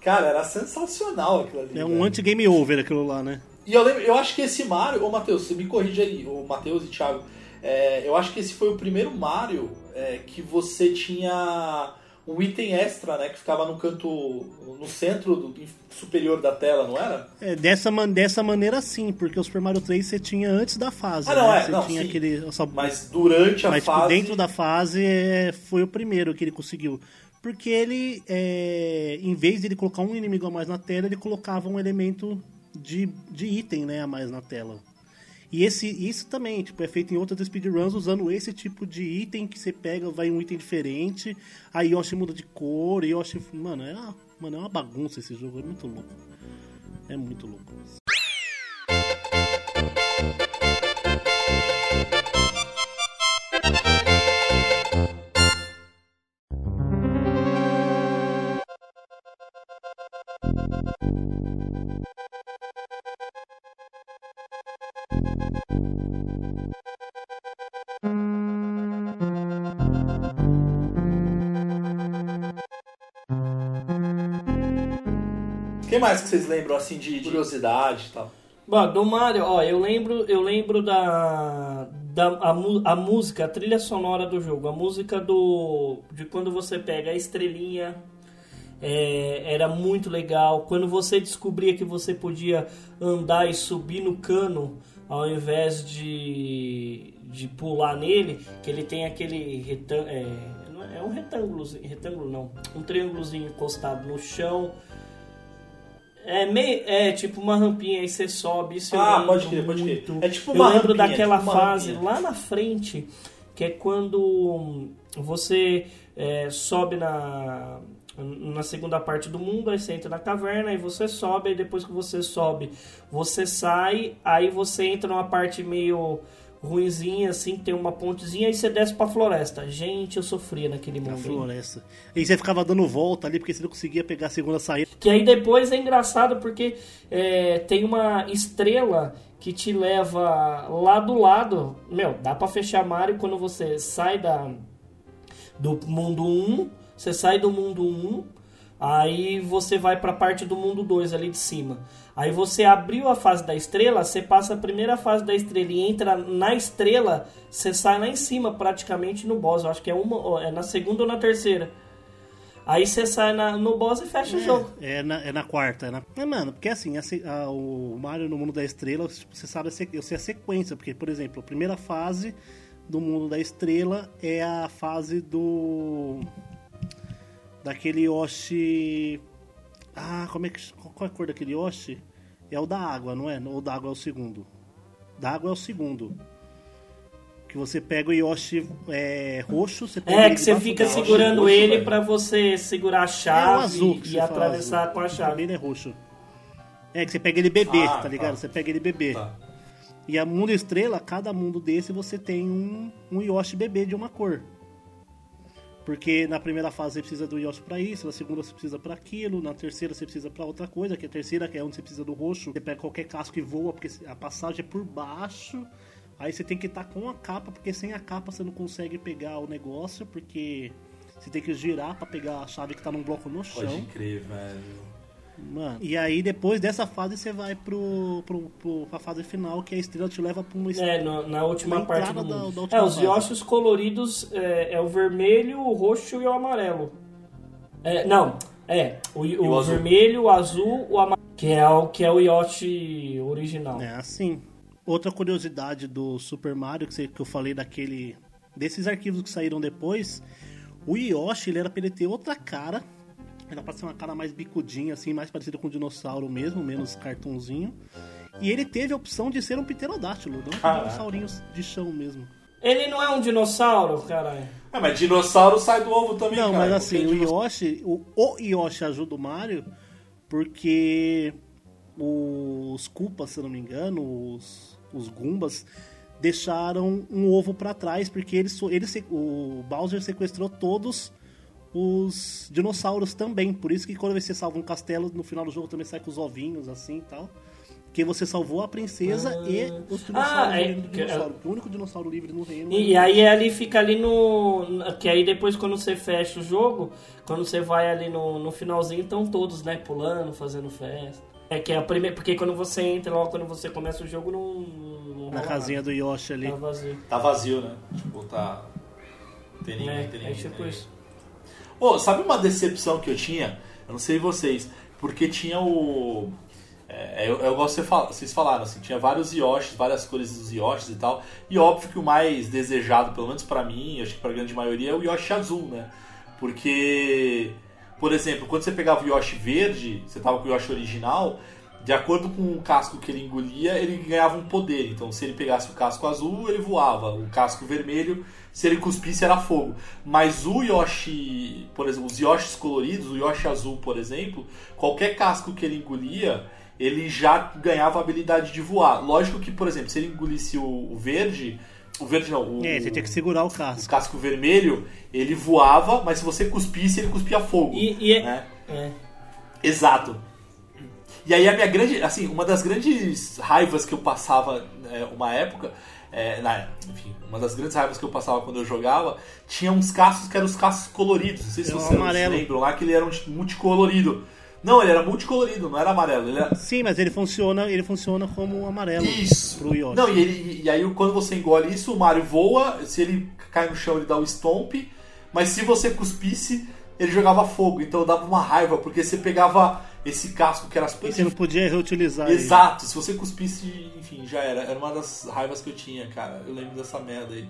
B: Cara, era sensacional aquilo ali.
D: É um
B: velho.
D: anti-game over aquilo lá, né?
B: E eu lembro, eu acho que esse Mario, ô Matheus, você me corrige aí, ô Matheus e Thiago, é, eu acho que esse foi o primeiro Mario é, que você tinha um item extra, né, que ficava no canto, no centro do, superior da tela, não era?
D: É, dessa, man- dessa maneira sim, porque o Super Mario 3 você tinha antes da fase.
B: Ah, não,
D: né?
B: é,
D: Você
B: não,
D: tinha
B: sim.
D: aquele. Só,
B: Mas durante a
D: mas tipo,
B: fase...
D: dentro da fase é, foi o primeiro que ele conseguiu. Porque ele, é, em vez de ele colocar um inimigo a mais na tela, ele colocava um elemento de, de item né, a mais na tela. E esse, isso também tipo, é feito em outras speedruns usando esse tipo de item que você pega, vai um item diferente, aí Yoshi muda de cor, Yoshi. Mano, é uma, mano, é uma bagunça esse jogo, é muito louco. É muito louco.
B: Que mais que vocês lembram, assim, de de curiosidade e tal?
C: Bom, do Mario, ó, eu lembro, eu lembro da, da a, a música, a trilha sonora do jogo, a música do de quando você pega a estrelinha, é, era muito legal. Quando você descobria que você podia andar e subir no cano ao invés de, de pular nele, que ele tem aquele retângulo, é, é- é um retângulo, retângulo não, um triângulozinho encostado no chão. É, meio, é tipo uma rampinha, aí você sobe. Isso eu
B: Ah, pode crer, pode crer. É tipo
C: eu
B: uma
C: lembro
B: rampinha,
C: daquela
B: tipo uma
C: fase
B: rampinha.
C: lá na frente, que é quando você é, sobe na, na segunda parte do mundo, aí você entra na caverna, aí você sobe, aí depois que você sobe, você sai, aí você entra numa parte meio ruinzinha, assim, tem uma pontezinha, aí você desce pra floresta. Gente, eu sofria naquele
D: Na
C: mundo. hein?
D: floresta. E você ficava dando volta ali porque você não conseguia pegar a segunda saída.
C: Que aí depois é engraçado porque é, tem uma estrela que te leva lá do lado. Meu, dá pra fechar Mario quando você sai da, do mundo 1. Você sai do mundo 1. Aí você vai pra parte do mundo 2 ali de cima. Aí você abriu a fase da estrela, você passa a primeira fase da estrela e entra na estrela, você sai lá em cima praticamente no boss. Eu acho que é uma, é na segunda ou na terceira. Aí você sai na- no boss e fecha o jogo.
D: É na, é na quarta. É, na... é, mano, porque assim, a a- o Mario no mundo da estrela, você sabe a, eu sei a sequência. Porque, por exemplo, a primeira fase do mundo da estrela é a fase do. Daquele Yoshi. Ah, como é que. Qual é a cor daquele Yoshi? É o da água, não é? Ou da água é o segundo? Da água é o segundo. Que você pega o Yoshi é, roxo, você pega
C: É,
D: ele
C: que você fica segurando
B: roxo,
C: ele
B: velho.
C: pra você segurar a
D: É
C: chave
D: azul que
C: e atravessar
D: azul.
C: com a chave.
D: Não é roxo. É que você pega ele bebê,
B: Ah,
D: tá ligado?
B: tá.
D: Você pega ele bebê.
B: Tá.
D: E a mundo estrela, cada mundo desse você tem um, um Yoshi bebê de uma cor. Porque na primeira fase você precisa do Yoshi pra isso, na segunda você precisa pra aquilo, na terceira você precisa pra outra coisa, que a terceira que é onde você precisa do roxo, você pega qualquer casco e voa, porque a passagem é por baixo. Aí você tem que estar com a capa, porque sem a capa você não consegue pegar o negócio, porque você tem que girar pra pegar a chave que tá num bloco no chão.
B: Pode crer, velho.
D: Mano, e aí depois dessa fase você vai pro, pro, pro, pra fase final, que a estrela te leva pra uma estrela.
C: É, no- na última
D: Na
C: parte do
D: da-
C: mundo.
D: da última
C: é, os. Yoshis coloridos é, é o vermelho, o roxo e o amarelo. É, não, é, o, o
B: o azul.
C: vermelho, o azul, o amarelo, que é o, que é o Yoshi original.
D: É assim. Outra curiosidade do Super Mario que, você- que eu falei daquele. Desses arquivos que saíram depois, o Yoshi ele era pra ele ter outra cara. Era pra ser uma cara mais bicudinha, assim, mais parecida com um dinossauro mesmo, menos cartunzinho. E ele teve a opção de ser um pterodátilo, não um
B: Caraca.
D: dinossaurinho de chão mesmo.
C: Ele não é um dinossauro, caralho.
B: É, mas dinossauro sai do ovo também,
D: Não,
B: cara.
D: mas assim, o Yoshi, o, o Yoshi ajuda o Mario porque os Koopas, se eu não me engano, os, os Goombas, deixaram um ovo pra trás porque ele, so- ele, se- o Bowser sequestrou todos os dinossauros também. Por isso que quando você salva um castelo, no final do jogo também sai com os ovinhos assim e tal. Porque você salvou a princesa e os dinossauros
C: Ah, é-
D: do dinossauro. O único dinossauro livre no reino.
C: E, e aí ali fica ali no. Que aí depois quando você fecha o jogo, quando você vai ali no, no finalzinho, estão todos, né, pulando, fazendo festa. É que é a primeira. Porque quando você entra, logo quando você começa o jogo, não. não
D: Na casinha do Yoshi ali.
C: nada. Tá vazio.
B: Tá vazio, né? Tipo, tá. Tem ninguém,
C: É,
B: tem ninguém.
C: é tipo
B: ninguém.
C: isso.
B: Ô, sabe uma decepção que eu tinha? Eu não sei vocês, porque tinha o. É, eu, eu gosto de fala- vocês falaram, assim, tinha vários Yoshis, várias cores dos Yoshis e tal. E óbvio que o mais desejado, pelo menos pra mim, acho que pra grande maioria, é o Yoshi azul, né? Porque, por exemplo, quando você pegava o Yoshi verde, você tava com o Yoshi original, de acordo com o casco que ele engolia, ele ganhava um poder. Então, se ele pegasse o casco azul, ele voava. O casco vermelho, se ele cuspisse, era fogo. Mas o Yoshi, por exemplo, os Yoshis coloridos, o Yoshi azul, por exemplo, qualquer casco que ele engolia, ele já ganhava a habilidade de voar. Lógico que, por exemplo, se ele engolisse o, o verde, o verde não, o,
D: É, você tinha que segurar o
B: o
D: casco.
B: casco vermelho, ele voava, mas se você cuspisse, ele cuspia fogo.
C: E, e é,
B: né?
C: é.
B: Exato. E aí a minha grande, assim, uma das grandes raivas que eu passava é, uma época, é, na, enfim, uma das grandes raivas que eu passava quando eu jogava, tinha uns cascos que eram os cascos coloridos. Não sei se
D: É
B: vocês
D: amarelo.
B: lembram lá que ele era um multicolorido. Não, ele era multicolorido, não era amarelo. Era...
D: Sim, mas ele funciona, ele funciona como um amarelo
B: Isso.
D: pro Yoshi.
B: Não, e, ele, e aí quando você engole isso, o Mario voa, se ele cai no chão ele dá o stomp, mas se você cuspisse, ele jogava fogo, então dava uma raiva, porque você pegava esse casco que era super
D: você não podia reutilizar ele.
B: Exato, se você cuspisse, enfim, já era. Era uma das raivas que eu tinha, cara. Eu lembro dessa merda aí.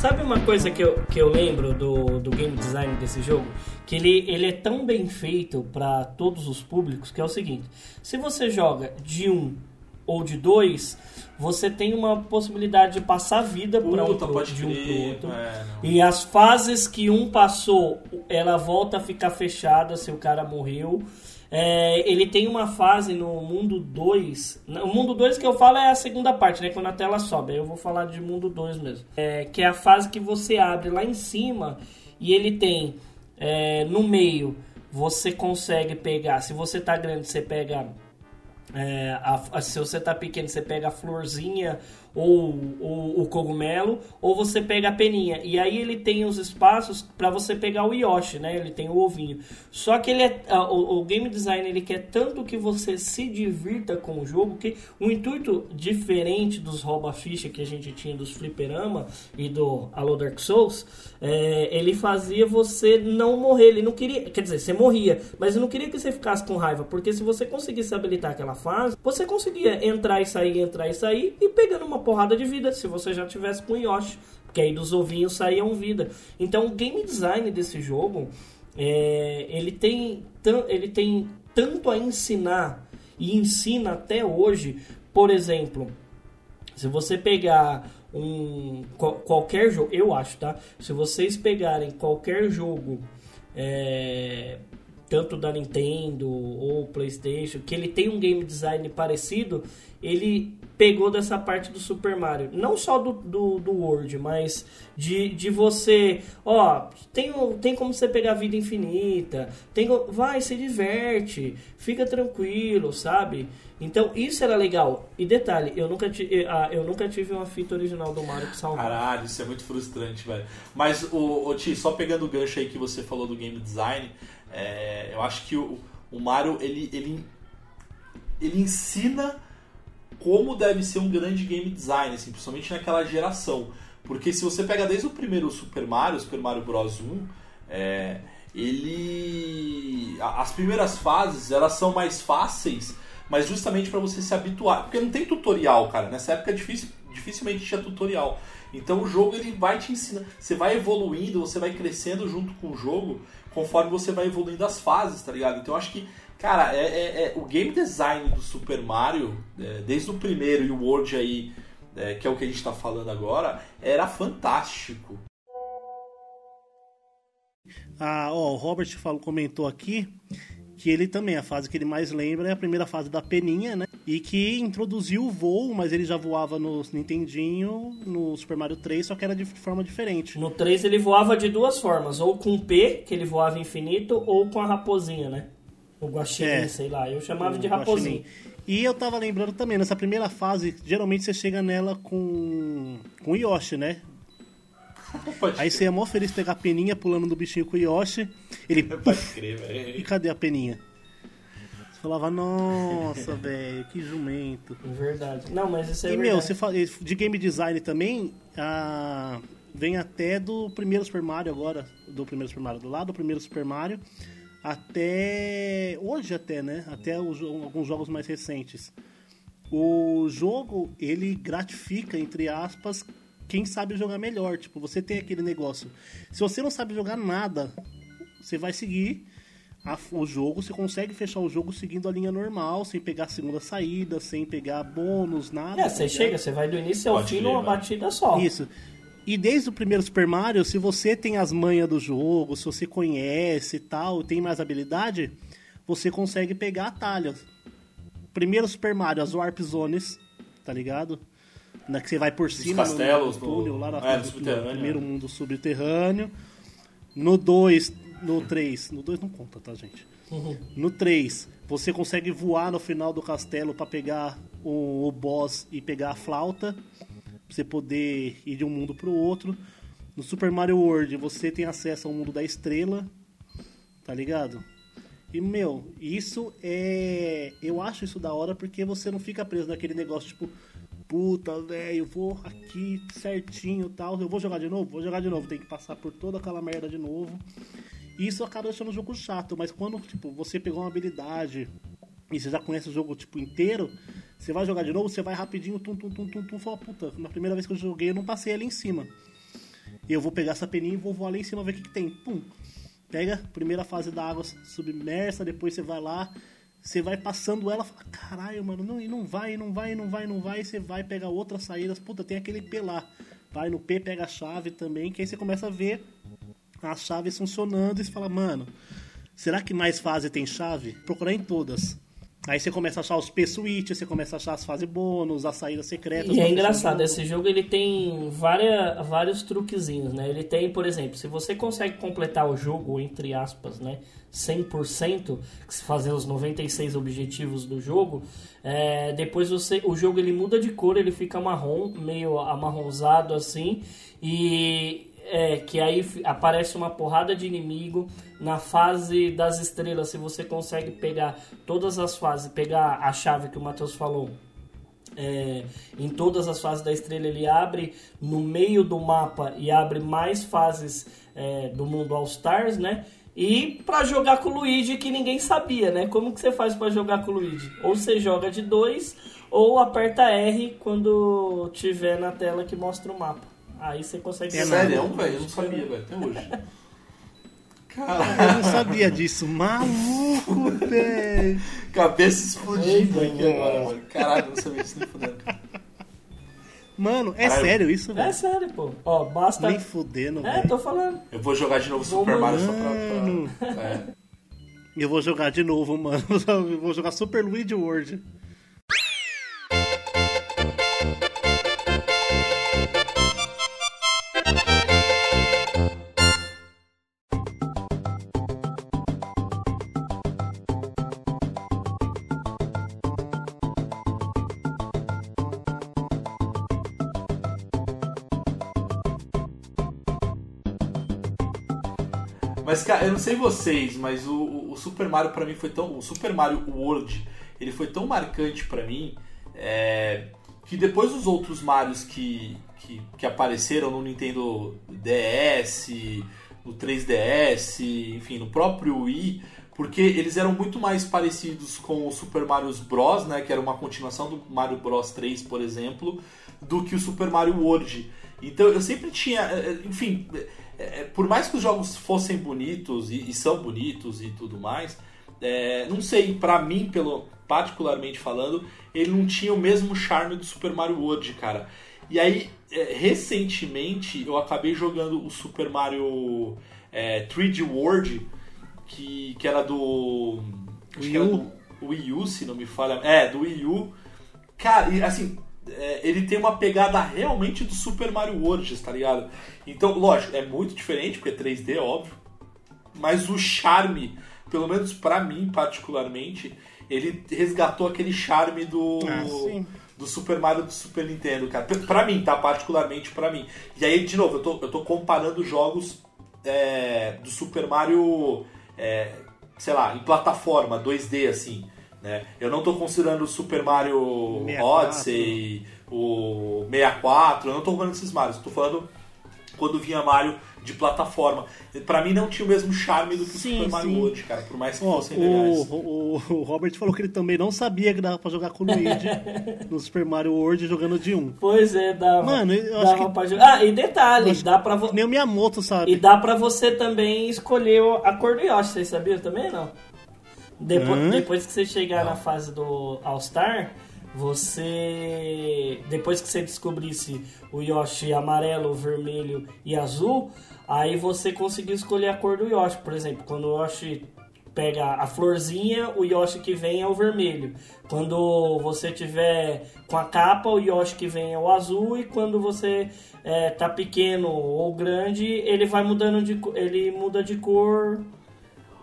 C: Sabe uma coisa que eu, que eu lembro do, do game design desse jogo? Que ele, ele é tão bem feito para todos os públicos que é o seguinte: se você joga de um ou de dois, você tem uma possibilidade de passar a vida pra um, pro- de um pro outro.
B: é.
C: E as fases que um passou, ela volta a ficar fechada se o cara morreu. É, ele tem uma fase no mundo 2. O mundo 2 que eu falo é a segunda parte, né? Quando a tela sobe. Eu vou falar de mundo 2 mesmo. É, que é a fase que você abre lá em cima e ele tem é, no meio. Você consegue pegar. Se você tá grande, você pega é, a- se você tá pequeno, você pega a florzinha ou, o cogumelo, ou você pega a peninha. E aí ele tem os espaços para você pegar o Yoshi, né? Ele tem o ovinho. Só que ele é, o, o game design ele quer tanto que você se divirta com o jogo que o intuito diferente dos rouba ficha que a gente tinha dos fliperama e do Allo Dark Souls, é, ele fazia você não morrer. Ele não queria, quer dizer, você morria, mas ele não queria que você ficasse com raiva, porque se você conseguisse habilitar aquela fase, você conseguia entrar e sair, entrar e sair e pegando uma porrada de vida, se você já tivesse com o Yoshi, porque aí dos ovinhos saíam vida. Então o game design desse jogo, é, ele tem ele tem tanto a ensinar e ensina até hoje, por exemplo, se você pegar um qual- qualquer jogo, eu acho, tá? Se vocês pegarem qualquer jogo, é, tanto da Nintendo ou PlayStation, que ele tem um game design parecido, ele pegou dessa parte do Super Mario. Não só do, do, do World, mas de, de você. Ó, tem, tem como você pegar vida infinita. Tem, vai, se diverte. Fica tranquilo, sabe? Então isso era legal. E detalhe, eu nunca, eh, ah, eu nunca tive uma fita original do Mario que salvava.
B: Caralho, isso é muito frustrante, velho. Mas, o, o Ti, só pegando o gancho aí que você falou do game design, é, eu acho que o, o Mario, ele, ele, ele ensina como deve ser um grande game design, assim, principalmente naquela geração. Porque se você pega desde o primeiro Super Mario, Super Mario Bros 1, é, ele... As primeiras fases, elas são mais fáceis, mas justamente para você se habituar. Porque não tem tutorial, cara. Nessa época é difícil dificilmente tinha tutorial. Então o jogo ele vai te ensinar, você vai evoluindo, você vai crescendo junto com o jogo, conforme você vai evoluindo as fases, tá ligado? Então eu acho que, cara, é, é, é o game design do Super Mario, é, desde o primeiro e o World aí, é, que é o que a gente tá falando agora, era fantástico.
D: Ah, ó, o Robert falou, comentou aqui que ele também, a fase que ele mais lembra é a primeira fase da peninha, né? E que introduziu o voo, mas ele já voava no Nintendinho, no Super Mario 3, só que era de forma diferente.
C: No 3 ele voava de duas formas, ou com P, que ele voava infinito, ou com a raposinha, né? O guaxinim, é, sei lá, eu chamava de raposinho.
D: E eu tava lembrando também, nessa primeira fase, geralmente você chega nela com, com Yoshi, né? Pode Aí você é mó feliz pegar a peninha pulando do bichinho com o Yoshi. Ele. Crer. E cadê a peninha? Você falava, nossa, velho, que jumento.
C: Verdade. Não, mas isso é
D: E,
C: verdade.
D: meu, você fala, de game design também, a... vem até do primeiro Super Mario agora. Do primeiro Super Mario, do lado do primeiro Super Mario. Até. Hoje, até, né? Até os, alguns jogos mais recentes. O jogo, ele gratifica, entre aspas, quem sabe jogar melhor. Tipo, você tem aquele negócio. Se você não sabe jogar nada, você vai seguir a, o jogo, você consegue fechar o jogo seguindo a linha normal, sem pegar a segunda saída, sem pegar bônus, nada.
C: É, você tá chega, você vai do início ao fim numa batida só.
D: Isso. E desde o primeiro Super Mario, se você tem as manhas do jogo, se você conhece e tal, tem mais habilidade, você consegue pegar atalhos. Primeiro Super Mario, as Warp Zones, tá ligado? né, que você vai por cima
B: Os castelos,
D: no, túnel, lá na, é, no, no primeiro mundo subterrâneo. No 2, no 3, no 2 não conta, tá, gente? Uhum. No 3, você consegue voar no final do castelo para pegar o, o, boss e pegar a flauta, você poder ir de um mundo pro outro. No Super Mario World, você tem acesso ao mundo da estrela, tá ligado? E, meu, isso é. Eu acho isso da hora porque você não fica preso naquele negócio, tipo, puta, velho, vou aqui certinho tal. Eu vou jogar de novo? Vou jogar de novo. Tem que passar por toda aquela merda de novo. Isso acaba deixando o jogo chato, mas quando, tipo, você pegou uma habilidade e você já conhece o jogo, tipo, inteiro, você vai jogar de novo, você vai rapidinho, tum, tum, tum, tum, tum, fala, puta, na primeira vez que eu joguei eu não passei ali em cima. Eu vou pegar essa peninha e vou voar lá em cima ver o que, que tem. Pum. Pega, primeira fase da água submersa, depois você vai lá, você vai passando ela, fala, caralho, mano, não, e não vai, não vai, não vai, não vai, e você vai pegar outras saídas, puta, tem aquele P lá. Vai no P, pega a chave também, que aí você começa a ver as chaves funcionando e você fala, mano, será que mais fase tem chave? Procurar em todas. Aí você começa a achar os P-Switch, você começa a achar as fases bônus, as saídas secretas.
C: E é engraçado, esse jogo ele tem várias, vários truquezinhos, né? Ele tem, por exemplo, se você consegue completar o jogo, entre aspas, né? 100%, fazer os 96 objetivos do jogo, é, depois você, o jogo ele muda de cor, ele fica marrom, meio amarronzado assim, e é, que aí aparece uma porrada de inimigo na fase das estrelas. Se você consegue pegar todas as fases, pegar a chave que o Matheus falou, é, em todas as fases da estrela ele abre no meio do mapa e abre mais fases é, do mundo All Stars, né? E para jogar com o Luigi que ninguém sabia, né? Como que você faz para jogar com o Luigi? Ou você joga de dois ou aperta R quando tiver na tela que mostra o mapa. Aí você consegue
B: É sério, velho? Eu não sabia, velho, até hoje.
D: Caralho. Eu não sabia disso. Maluco, velho.
B: Cabeça explodindo aqui agora, mano. Caralho, eu não sabia disso nem fudendo.
D: Mano, é Caralho. sério isso, velho?
C: É sério, pô. Ó, basta.
D: Nem fudendo,
C: velho. É, tô falando.
B: Eu vou jogar de novo Super Mario só pra. pra... É.
D: Eu vou jogar de novo, mano. Eu vou jogar Super Luigi World.
B: Mas, cara, eu não sei vocês, mas o, o Super Mario para mim foi tão. O Super Mario World, ele foi tão marcante para mim é, que depois dos outros Marios que, que, que, apareceram no Nintendo DS, no 3DS, enfim, no próprio Wii, porque eles eram muito mais parecidos com o Super Mario Bros, né, que era uma continuação do Mario Bros 3, por exemplo, do que o Super Mario World. Então eu sempre tinha, eh, eh, enfim, é, por mais que os jogos fossem bonitos e, e são bonitos e tudo mais, é, não sei, para mim, pelo particularmente falando, ele não tinha o mesmo charme do Super Mario World, cara. E aí, é, recentemente, eu acabei jogando o Super Mario é, 3D World, que, que era do. Acho
D: Wii
B: que era
D: U.
B: do Wii U, se não me falha. É, do Wii U. Cara, e assim, é, ele tem uma pegada realmente do Super Mario World, tá ligado? Então, lógico, é muito diferente, porque é 3D, óbvio. Mas o charme, pelo menos pra mim particularmente, ele resgatou aquele charme do.
D: Ah.
B: Do Super Mario do Super Nintendo, cara. Pra- Pra mim, tá? Particularmente pra mim. E aí, de novo, eu tô, eu tô comparando jogos é, do Super Mario, é, sei lá, em plataforma, 2D, assim. Né? Eu não tô considerando o Super Mario
D: 64.
B: Odyssey, o 64, eu não tô falando desses Marios, tô falando quando vinha Mario de plataforma. Pra mim não tinha o mesmo charme do que
D: Sim,
B: o Super Mario
D: sim.
B: World, cara, por mais que fossem legais.
D: o, o, o Robert falou que ele também não sabia que dava pra jogar com o Luigi no Super Mario World jogando de um.
C: Pois é, dava.
D: Mano, eu acho
C: dava
D: que-
C: pra jogar. Ah, e detalhe,
D: Acho
C: dá pra vo...
D: Nem o Miyamoto, sabe?
C: E dá pra você também escolher a cor do Yoshi, vocês sabiam também não? Depois,
D: Hã?
C: depois que você chegar na fase do All-Star, você. Depois que você descobrisse o Yoshi amarelo, vermelho e azul, aí você conseguiu escolher a cor do Yoshi. Por exemplo, quando o Yoshi pega a florzinha, o Yoshi que vem é o vermelho. Quando você tiver com a capa, o Yoshi que vem é o azul. E quando você é, tá pequeno ou grande, ele vai mudando de ele muda de cor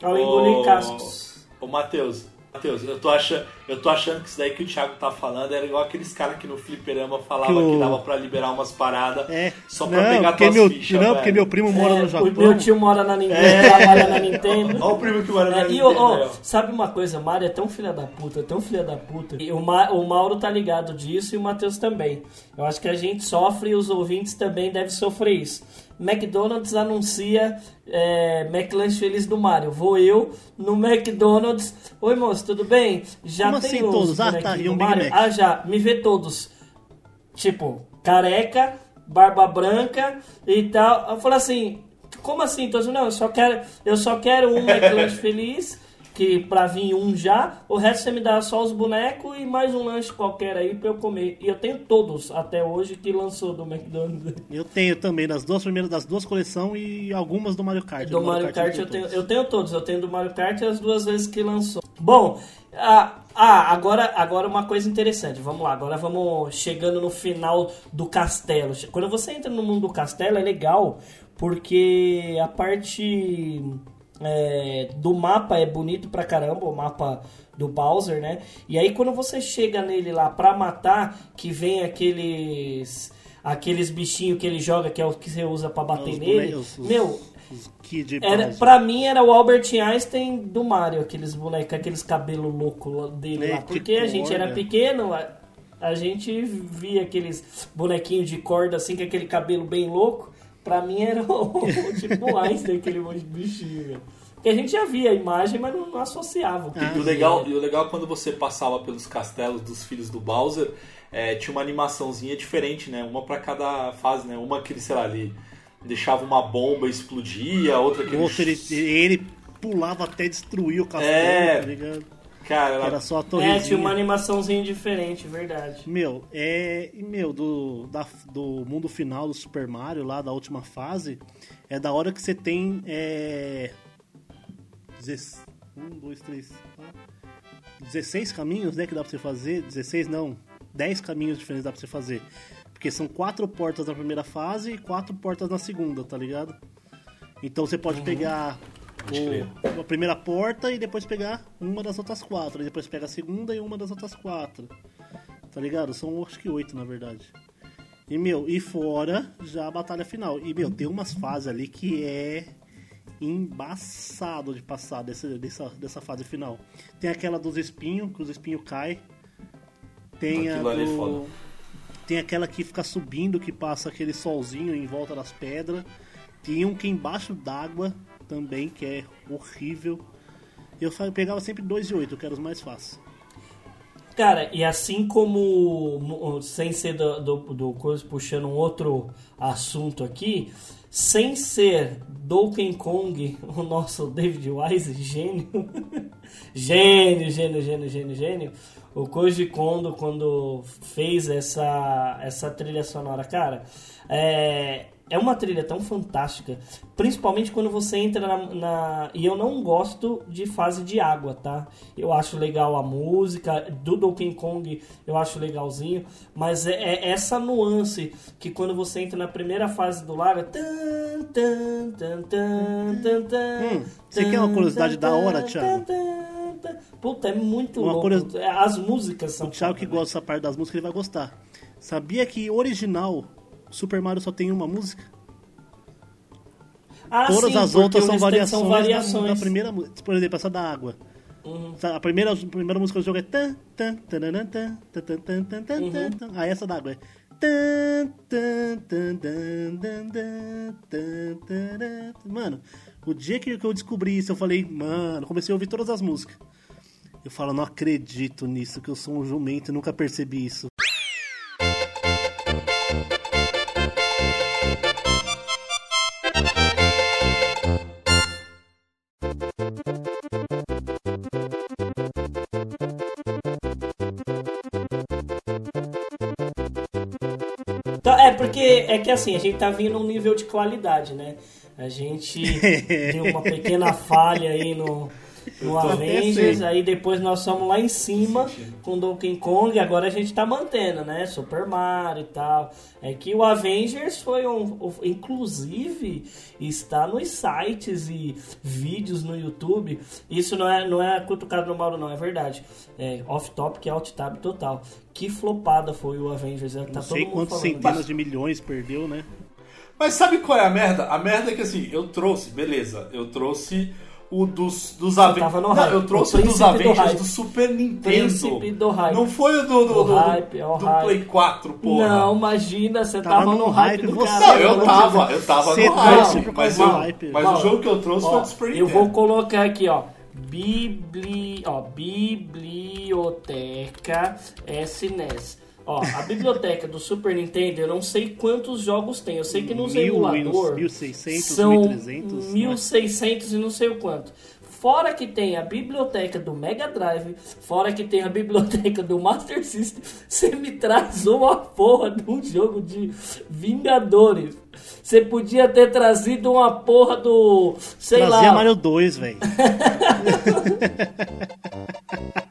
C: ao engolir
B: Ô,
C: cascos.
B: Ô, Matheus, Matheus, eu tô, achando, eu tô achando que isso daí que o Thiago tá falando era igual aqueles caras que no fliperama falavam
D: Que
B: que,
D: o-
B: dava pra liberar umas paradas
D: É.
B: só pra
D: não,
B: pegar
D: porque
B: tuas
D: meu,
B: fichas,
D: Não, porque
B: velho.
D: meu primo mora
C: É,
D: no Japão.
C: o meu tio mora na Nintendo, trabalha na Nintendo.
B: Olha o primo que mora na
C: É, e
B: Nintendo,
C: ó, ó. sabe uma coisa, Mário é tão filha da puta, tão filha da puta. E o, Ma- o Mauro tá ligado disso e o Matheus também. Eu acho que a gente sofre e os ouvintes também devem sofrer isso. McDonald's anuncia é, McLanche Feliz do Mário. Vou eu no McDonald's. Oi, moço, tudo bem? Já
D: Como
C: tem
D: assim
C: os
D: todos? Ah, tá, e um Big? Mac.
C: Ah, já. Me vê todos. Tipo, careca, barba branca e tal. Eu falei assim, como assim? Então, não, eu só quero, eu só quero um McLanche feliz, que pra vir um já, o resto você me dá só os bonecos e mais um lanche qualquer aí pra eu comer. E eu tenho todos até hoje que lançou do McDonald's.
D: Eu tenho também das duas primeiras das duas coleções e algumas do Mario Kart.
C: Do Mario Kart eu tenho,
D: todos.
C: eu tenho todos, eu tenho do Mario Kart as duas vezes que lançou. Bom, ah, ah, agora, agora uma coisa interessante, vamos lá, agora vamos chegando no final do castelo. Quando você entra no mundo do castelo é legal, porque a parte é, do mapa é bonito pra caramba, o mapa do Bowser, né? E aí quando você chega nele lá pra matar, que vem aqueles aqueles bichinhos que ele joga, que é o que você usa pra bater
D: Os
C: nele.
D: os-
C: Meu,
D: Os
C: era, pra mim era o Albert Einstein do Mario, aqueles bonecos, aqueles cabelos loucos dele
D: É,
C: lá. Porque a gente era
D: corda.
C: pequeno, a, a gente via aqueles bonequinhos de corda assim, com aquele cabelo bem louco. Pra mim era o, o tipo Einstein, aquele monte de bichinho. velho. Porque a gente já via a imagem, mas não, não associava.
D: Ah,
B: E o legal, e o legal é quando você passava pelos castelos dos filhos do Bowser, é, tinha uma animaçãozinha diferente, né? Uma pra cada fase, né? Uma que ele, sei lá, ele deixava uma bomba e explodia, outra que
D: O outro, ele, ele pulava até destruir o castelo,
B: É.
D: tá ligado?
B: Cara,
D: Era
B: era...
D: só a
C: É,
D: torrezinha.
C: tinha uma animaçãozinha diferente, verdade.
D: Meu, é. e, Meu, do, da- do mundo final do Super Mario, lá da última fase, é da hora que você tem. É. 16, um, dois, três, quatro, 16 caminhos, né? Que dá pra você fazer. 16 não, 10 caminhos diferentes dá pra você fazer. Porque são quatro portas na primeira fase e quatro portas na segunda, tá ligado? Então você pode pegar
B: Pode crer.
D: O, a primeira porta e depois pegar uma das outras quatro. E depois pega a segunda e uma das outras quatro. Tá ligado? São acho que oito, na verdade. E, meu, e fora já a batalha final. E, meu, tem umas fases ali que é embaçado de passar dessa, dessa, dessa fase final. Tem aquela dos espinhos, que os espinhos caem. Tem a
B: Aquilo é
D: do... Tem aquela que fica subindo, que passa aquele solzinho em volta das pedras. Tem um que é embaixo d'água também, que é horrível. Eu pegava sempre 2 e 8, que eram os mais fáceis.
C: Cara, e assim como, mo- sem ser do, do, do coisa, puxando um outro assunto aqui, sem ser Donkey Kong, o nosso David Wise, gênio, gênio, gênio, gênio, gênio, gênio, o Koji Kondo, quando fez essa, essa trilha sonora, cara, é, é uma trilha tão fantástica, principalmente quando você entra na, na- E eu não gosto de fase de água, tá? Eu acho legal a música, do Donkey Kong eu acho legalzinho, mas é, é essa nuance que quando você entra na primeira fase do lago. tan, tan, tan, tan, tan, tan,
D: Hum, você quer uma curiosidade da hora, Thiago?
C: Puta, é muito
D: Uma
C: louco.
D: curios-
C: As músicas são.
D: O Thiago que
C: né?
D: gosta dessa parte das músicas, ele vai gostar. Sabia que original Super Mario só tem uma música?
C: Ah,
D: Todas
C: sim,
D: as outras são variações,
C: são variações.
D: da primeira música. Por exemplo, essa da água.
C: Uhum.
D: A primeira, a primeira música do jogo é tan, tan, tararam, tan, tan, tan, tan, tan, tan,
C: Uhum.
D: tan. Aí essa da água é. Mano, o dia que eu descobri isso, eu falei, mano, comecei a ouvir todas as músicas. Eu falo, não acredito nisso, que eu sou um jumento e nunca percebi isso.
C: É porque é que assim, a gente tá vindo num nível de qualidade, né? A gente deu uma pequena falha aí no, no Avengers, aí depois nós fomos lá em cima com Donkey Kong, e agora a gente tá mantendo, né? Super Mario e tal. É que o Avengers foi um. Inclusive, está nos sites e vídeos no YouTube. Isso não é, não é cutucado no Mauro, não, é verdade. É off-top, que é alt-tab total. Que flopada foi o Avengers. é, Tá
D: Não
C: todo
D: sei
C: mundo
D: quantas
C: falando
D: centenas
C: disso.
D: de milhões perdeu, né?
B: Mas sabe qual é a merda? A merda é que assim, eu trouxe, beleza, eu trouxe o dos, dos Avengers. Não,
C: hype,
B: eu trouxe
C: o
B: o dos
C: do
B: Avengers
C: hype.
B: do, Super Nintendo.
C: Do hype.
B: Não foi o do, do,
C: O
B: do,
C: hype, é o
B: do
C: hype.
B: Play 4, porra.
C: Não, imagina, você
D: Tava
C: tava,
D: no
C: no hype do
D: você-.
B: Não, eu tava, eu tava
D: Você
B: no hype. Mas, eu,
D: do hype.
B: mas o jogo que eu trouxe foi
C: Ó,
B: do Super
C: eu
B: Nintendo.
C: vou colocar aqui, ó. Bibli... ó biblioteca SNES. Ó, a biblioteca do Super Nintendo, eu não sei quantos jogos tem. Eu sei que nos
D: Mil,
C: emulador
D: 1600,
C: são
D: 1300, né?
C: 1600 e não sei o quanto. Fora que tem a biblioteca do Mega Drive, fora que tem a biblioteca do Master System, você me traz uma porra de um jogo de Vingadores. Você podia ter trazido uma porra do. Sei
D: Trazia
C: lá.
D: Mario 2, velho.